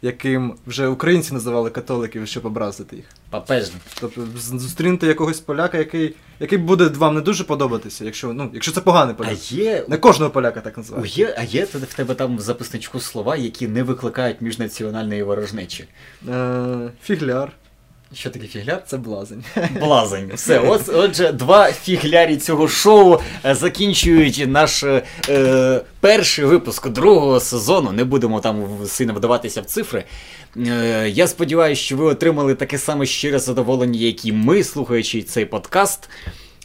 яким вже українці називали католиків, щоб образити їх. Папежник. Тобто зустрінете якогось поляка, який, який буде вам не дуже подобатися, якщо, ну, якщо це поганий А є. Не кожного поляка так називає. називають. Є, а є в тебе там в записничку слова, які не викликають міжнаціональної ворожнечі. Е, фігляр. Що таке фігляр? Це блазень. (laughs) Блазень. Все, от, отже, два фіглярі цього шоу е, закінчують наш е, е, перший випуск другого сезону. Не будемо там сильно вдаватися в цифри. Е, я сподіваюся, що ви отримали таке саме щире задоволення, як і ми, слухаючи цей подкаст,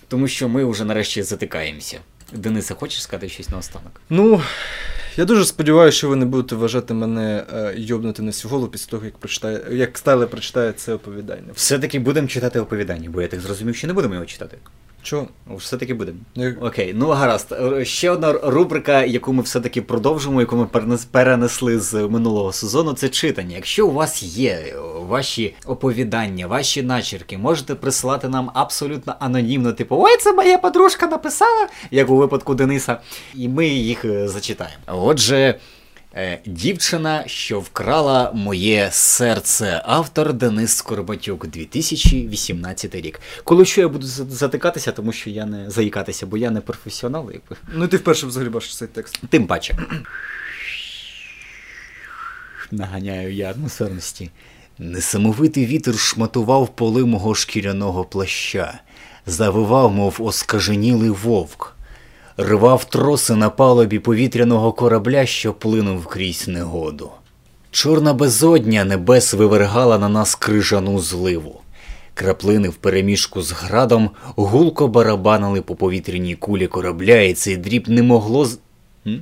тому що ми вже нарешті затикаємося. Денисе, хочеш сказати щось наостанок? Ну, я дуже сподіваюся, що ви не будете вважати мене е, йобнути на всю голову після того, як прочитає, як Стайле прочитає це оповідання. Все-таки будемо читати оповідання, бо я так зрозумів, що не будемо його читати. Чого? Все-таки будемо. Окей, ну гаразд. Ще одна рубрика, яку ми все-таки продовжимо, яку ми перенесли з минулого сезону, це читання. Якщо у вас є е, ваші оповідання, ваші начерки, можете присилати нам абсолютно анонімно, типу, ой, це моя подружка написала, як у випадку Дениса, і ми їх е, зачитаємо. Отже. Е, Дівчина, що вкрала моє серце. Автор Денис Скорбатюк, 2018 рік. Коли що я буду затикатися, тому що я не заїкатися, бо я не професіонал, якби. Ну ти вперше взагалі бачиш цей текст. Тим паче. Наганяю я атмосферності. Несамовитий вітер шматував поли мого шкіряного плаща, завивав, мов оскаженілий вовк, рвав троси на палубі повітряного корабля, що плинув крізь негоду. Чорна безодня небес вивергала на нас крижану зливу. Краплини в переміжку з градом гулко барабанили по повітряній кулі корабля, і цей дріб не могло?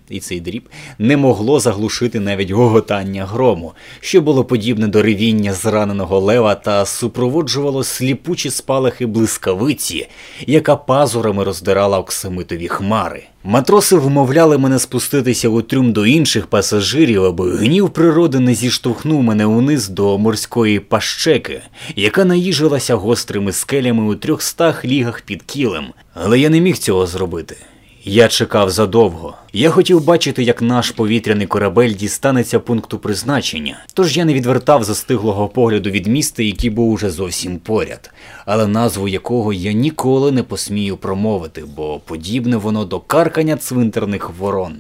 І цей дріб не могло заглушити навіть гоготання грому, що було подібне до ревіння зраненого лева та супроводжувало сліпучі спалахи блискавиці, яка пазурами роздирала оксамитові хмари. Матроси вмовляли мене спуститися у трюм до інших пасажирів, аби гнів природи не зіштовхнув мене униз до морської пащеки, яка наїжилася гострими скелями у трьохстах лігах під кілем. Але я не міг цього зробити. Я чекав задовго. Я хотів бачити, як наш повітряний корабель дістанеться пункту призначення. Тож я не відвертав застиглого погляду від міста, який був уже зовсім поряд, але назву якого я ніколи не посмію промовити, бо подібне воно до каркання цвинтарних ворон.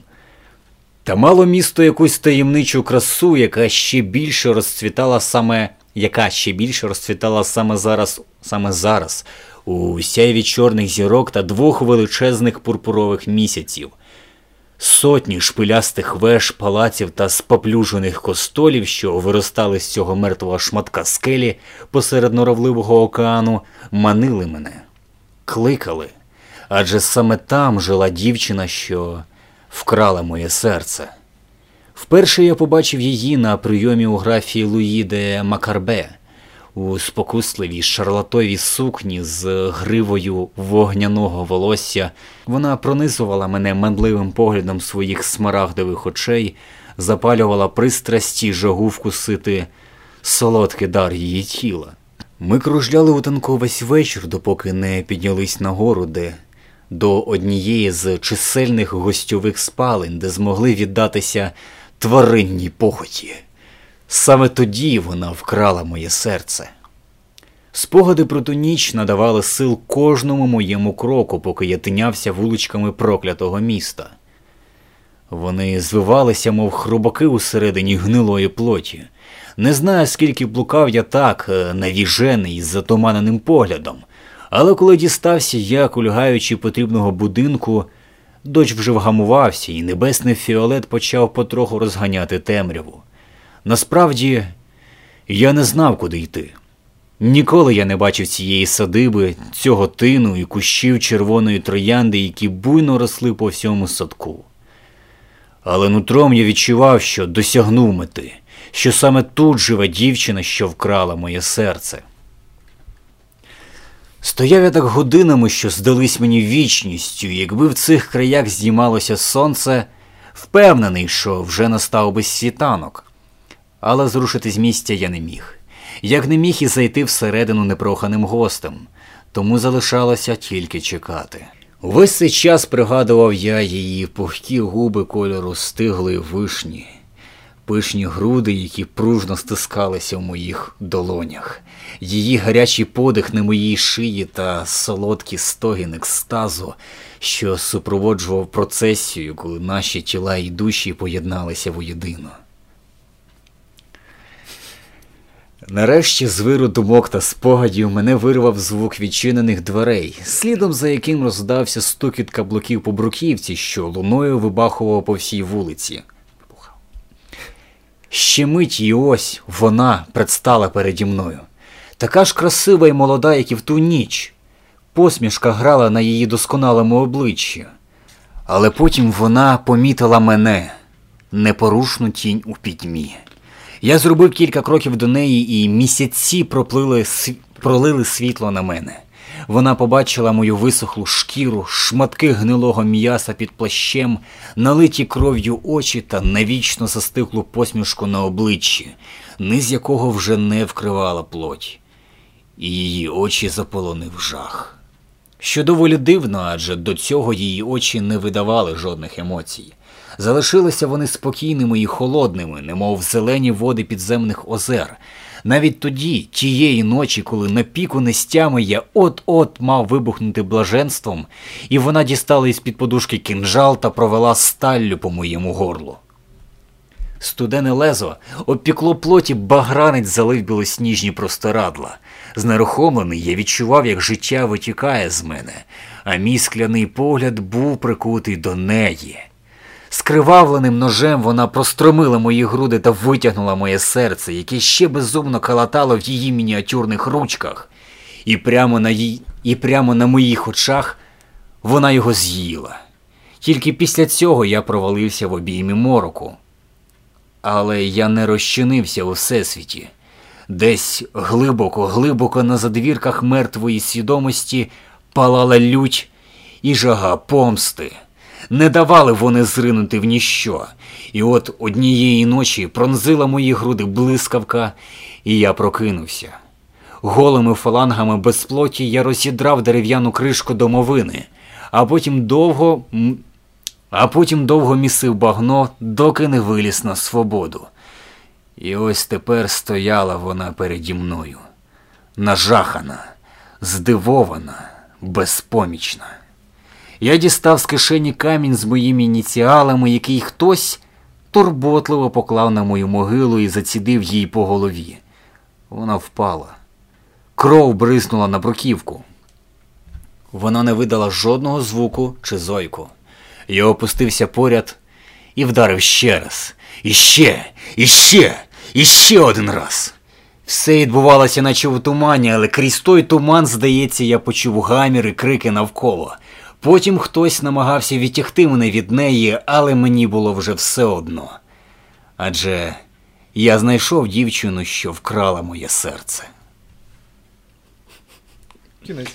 Та мало місто якусь таємничу красу, яка ще більше розцвітала саме, яка ще більше розцвітала саме зараз, саме зараз, у сяйві чорних зірок та двох величезних пурпурових місяців. Сотні шпилястих веж, палаців та споплюжених костолів, що виростали з цього мертвого шматка скелі посеред норовливого океану, манили мене, кликали. Адже саме там жила дівчина, що вкрала моє серце. Вперше я побачив її на прийомі у графії Луї де Макарбе у спокусливій шарлатовій сукні з гривою вогняного волосся. Вона пронизувала мене манливим поглядом своїх смарагдових очей, запалювала пристрасті жагу вкусити солодкий дар її тіла. Ми кружляли у танку весь вечір, допоки не піднялись нагору, де до однієї з чисельних гостьових спалень, де змогли віддатися тваринній похоті. Саме тоді вона вкрала моє серце. Спогади про ту ніч надавали сил кожному моєму кроку, поки я тинявся вуличками проклятого міста. Вони звивалися, мов хробаки усередині гнилої плоті. Не знаю, скільки блукав я так, е, навіжений з затуманеним поглядом, але коли дістався я, кульгаючи потрібного будинку, дощ вже вгамувався, і небесний фіолет почав потроху розганяти темряву. Насправді, я не знав, куди йти. Ніколи я не бачив цієї садиби, цього тину і кущів червоної троянди, які буйно росли по всьому садку. Але нутром я відчував, що досягнув мети, що саме тут живе дівчина, що вкрала моє серце. Стояв я так годинами, що здались мені вічністю, якби в цих краях здіймалося сонце, впевнений, що вже настав би світанок. Але зрушити з місця я не міг. Як не міг і зайти всередину непроханим гостем, тому залишалося тільки чекати. Увесь цей час пригадував я її пухкі губи кольору стиглої вишні, пишні груди, які пружно стискалися в моїх долонях, її гарячий подих на моїй шиї та солодкі стогін екстазу, що супроводжував процесію, коли наші тіла і душі поєдналися воєдино. Нарешті з виру думок та спогадів мене вирвав звук відчинених дверей, слідом за яким роздався стукіт каблуків по бруківці, що луною вибахував по всій вулиці. Ще мить і ось вона предстала переді мною. Така ж красива і молода, як і в ту ніч. Посмішка грала на її досконалому обличчі. Але потім вона помітила мене, непорушну тінь у пітьмі. Я зробив кілька кроків до неї, і місяці проплили, пролили світло на мене. Вона побачила мою висохлу шкіру, шматки гнилого м'яса під плащем, налиті кров'ю очі та навічно застиглу посмішку на обличчі, низ якого вже не вкривала плоть, і її очі заполонив жах. Що доволі дивно, адже до цього її очі не видавали жодних емоцій. Залишилися вони спокійними і холодними, немов зелені води підземних озер. Навіть тоді, тієї ночі, коли на піку нестями я от-от мав вибухнути блаженством, і вона дістала із під подушки кінжал та провела сталлю по моєму горлу. Студене лезо обпікло плоті багранець залив білосніжні простирадла. Знерухомлений я відчував, як життя витікає з мене, а мій скляний погляд був прикутий до неї. Скривавленим ножем вона простромила мої груди та витягнула моє серце, яке ще безумно калатало в її мініатюрних ручках, і прямо на їй, і прямо на моїх очах вона його з'їла. Тільки після цього я провалився в обіймі мороку. Але я не розчинився у всесвіті. Десь глибоко, глибоко на задвірках мертвої свідомості палала лють і жага помсти. Не давали вони зринути в ніщо. І от однієї ночі пронзила мої груди блискавка, і я прокинувся. Голими фалангами без плоті я розідрав дерев'яну кришку домовини, а потім довго а потім довго місив багно, доки не виліз на свободу. І ось тепер стояла вона переді мною, нажахана, здивована, безпомічна. Я дістав з кишені камінь з моїми ініціалами, який хтось турботливо поклав на мою могилу і зацідив їй по голові. Вона впала. Кров бризнула на бруківку. Вона не видала жодного звуку чи зойку. Я опустився поряд і вдарив ще раз. І ще, і ще, і ще один раз. Все відбувалося, наче в тумані, але крізь той туман, здається, я почув гамір і крики навколо. Потім хтось намагався відтягти мене від неї, але мені було вже все одно. Адже я знайшов дівчину, що вкрала моє серце. Кінець.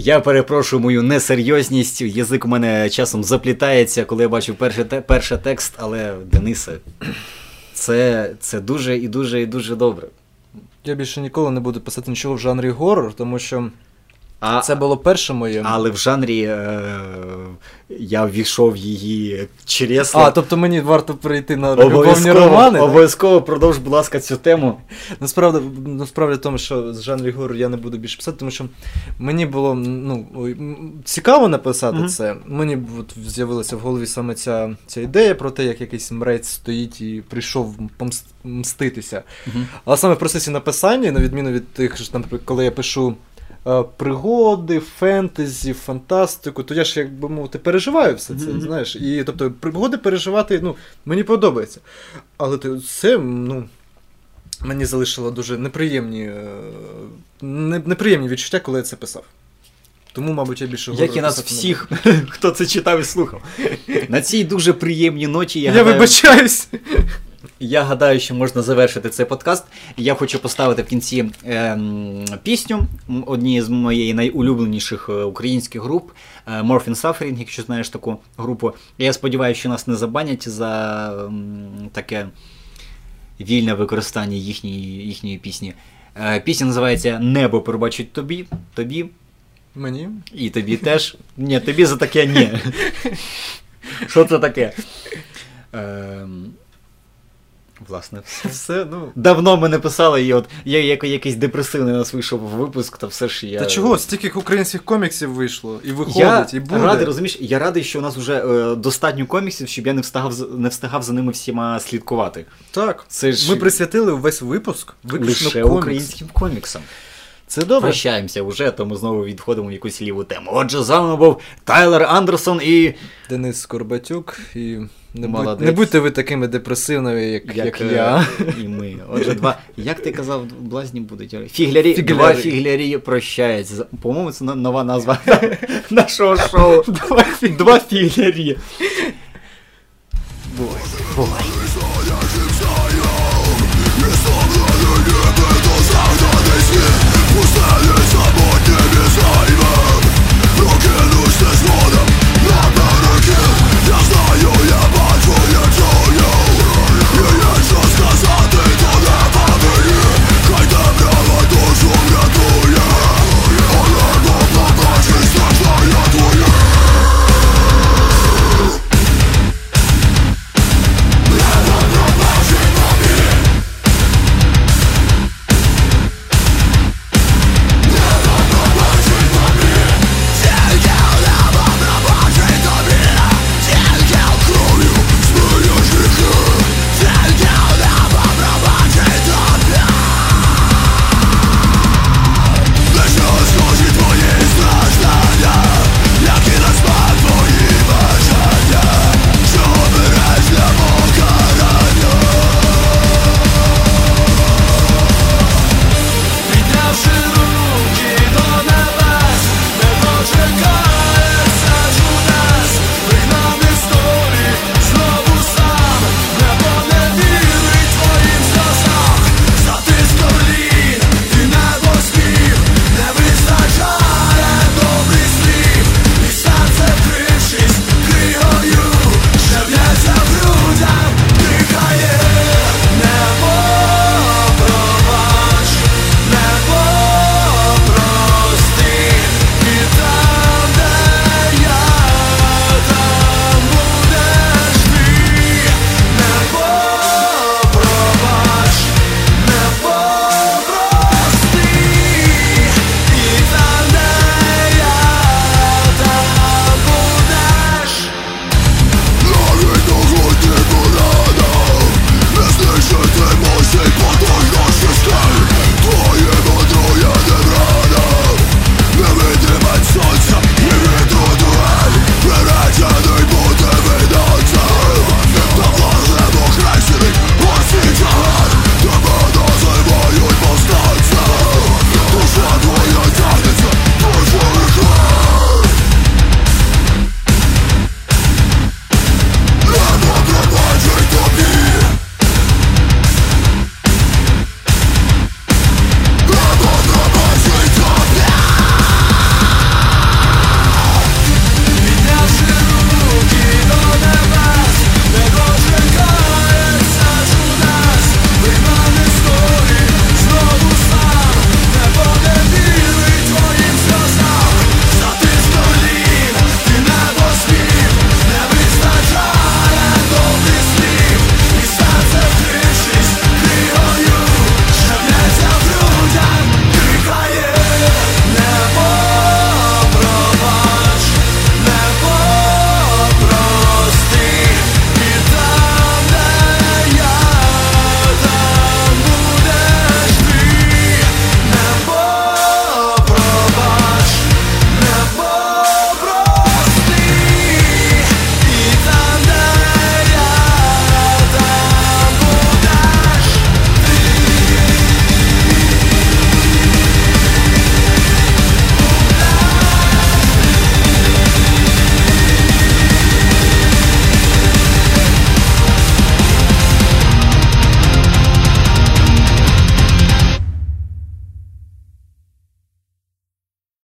Я перепрошую мою несерйозність. Язик у мене часом заплітається, коли я бачу перший те, перший текст, але Денисе, це, це дуже і дуже і дуже добре. Я більше ніколи не буду писати нічого в жанрі горор, тому що. А, Це було перше моє. Але в жанрі е, я ввійшов її через. А, тобто мені варто прийти на любовні романи. Обов'язково продовж, будь ласка, цю тему. Насправді, насправді в тому, що з жанрі горор я не буду більше писати, тому що мені було ну, цікаво написати mm-hmm. це. Мені от з'явилася в голові саме ця ця ідея про те, як якийсь мрець стоїть і прийшов помститися. Mm-hmm. Але саме в процесі написання, на відміну від тих, що, наприклад, коли я пишу. Е, пригоди, фентезі, фантастику, то я ж, як би мовити, переживаю все це. Mm-hmm. знаєш. І тобто пригоди переживати ну, мені подобається. Але це ну, мені залишило дуже неприємні е, неприємні відчуття, коли я це писав. Тому, мабуть, я більше говорю. Як і нас всіх, (laughs) хто це читав і слухав. (laughs) На цій дуже приємній ноті я. Я гадаю... вибачаюсь. Я гадаю, що можна завершити цей подкаст. Я хочу поставити в кінці е, пісню однієї з моєї найулюбленіших е, українських груп е, Morphin Suffering, якщо знаєш таку групу. Я сподіваюся, що нас не забанять за е, таке вільне використання їхньої їхньої пісні. Е, пісня називається Небо пробачить тобі. тобі. Мені. І тобі теж. Ні, тобі за таке ні. (laughs) Що це таке? Е, Власне, (laughs) все. ну... Давно ми не писали, і от я як якийсь депресивний у нас вийшов випуск, то все ж я. Та чого? Стільки українських коміксів вийшло, і виходить, я і буде. радий, розумієш, я радий, що у нас вже е, достатньо коміксів, щоб я не встигав не встигав за ними всіма слідкувати. Так. Це ж... Ми присвятили весь випуск виключно лише комікс. українським коміксам. Це добре. Прощаємося вже, то ми знову відходимо в якусь ліву тему. Отже, з вами був Тайлер Андерсон і. Денис Скорбатюк, і не, будь, не будьте ви такими депресивними, як, як, е, я. І ми. Отже, два. Як ти казав, блазні будуть? Фіглярі, Фіглярі. два фіглярі прощаються. По-моєму, це нова назва (laughs) нашого шоу. (laughs) Два, два фіглярі. Бувай. Бувай. Just not you, yeah, but for your soul, you. You just got something.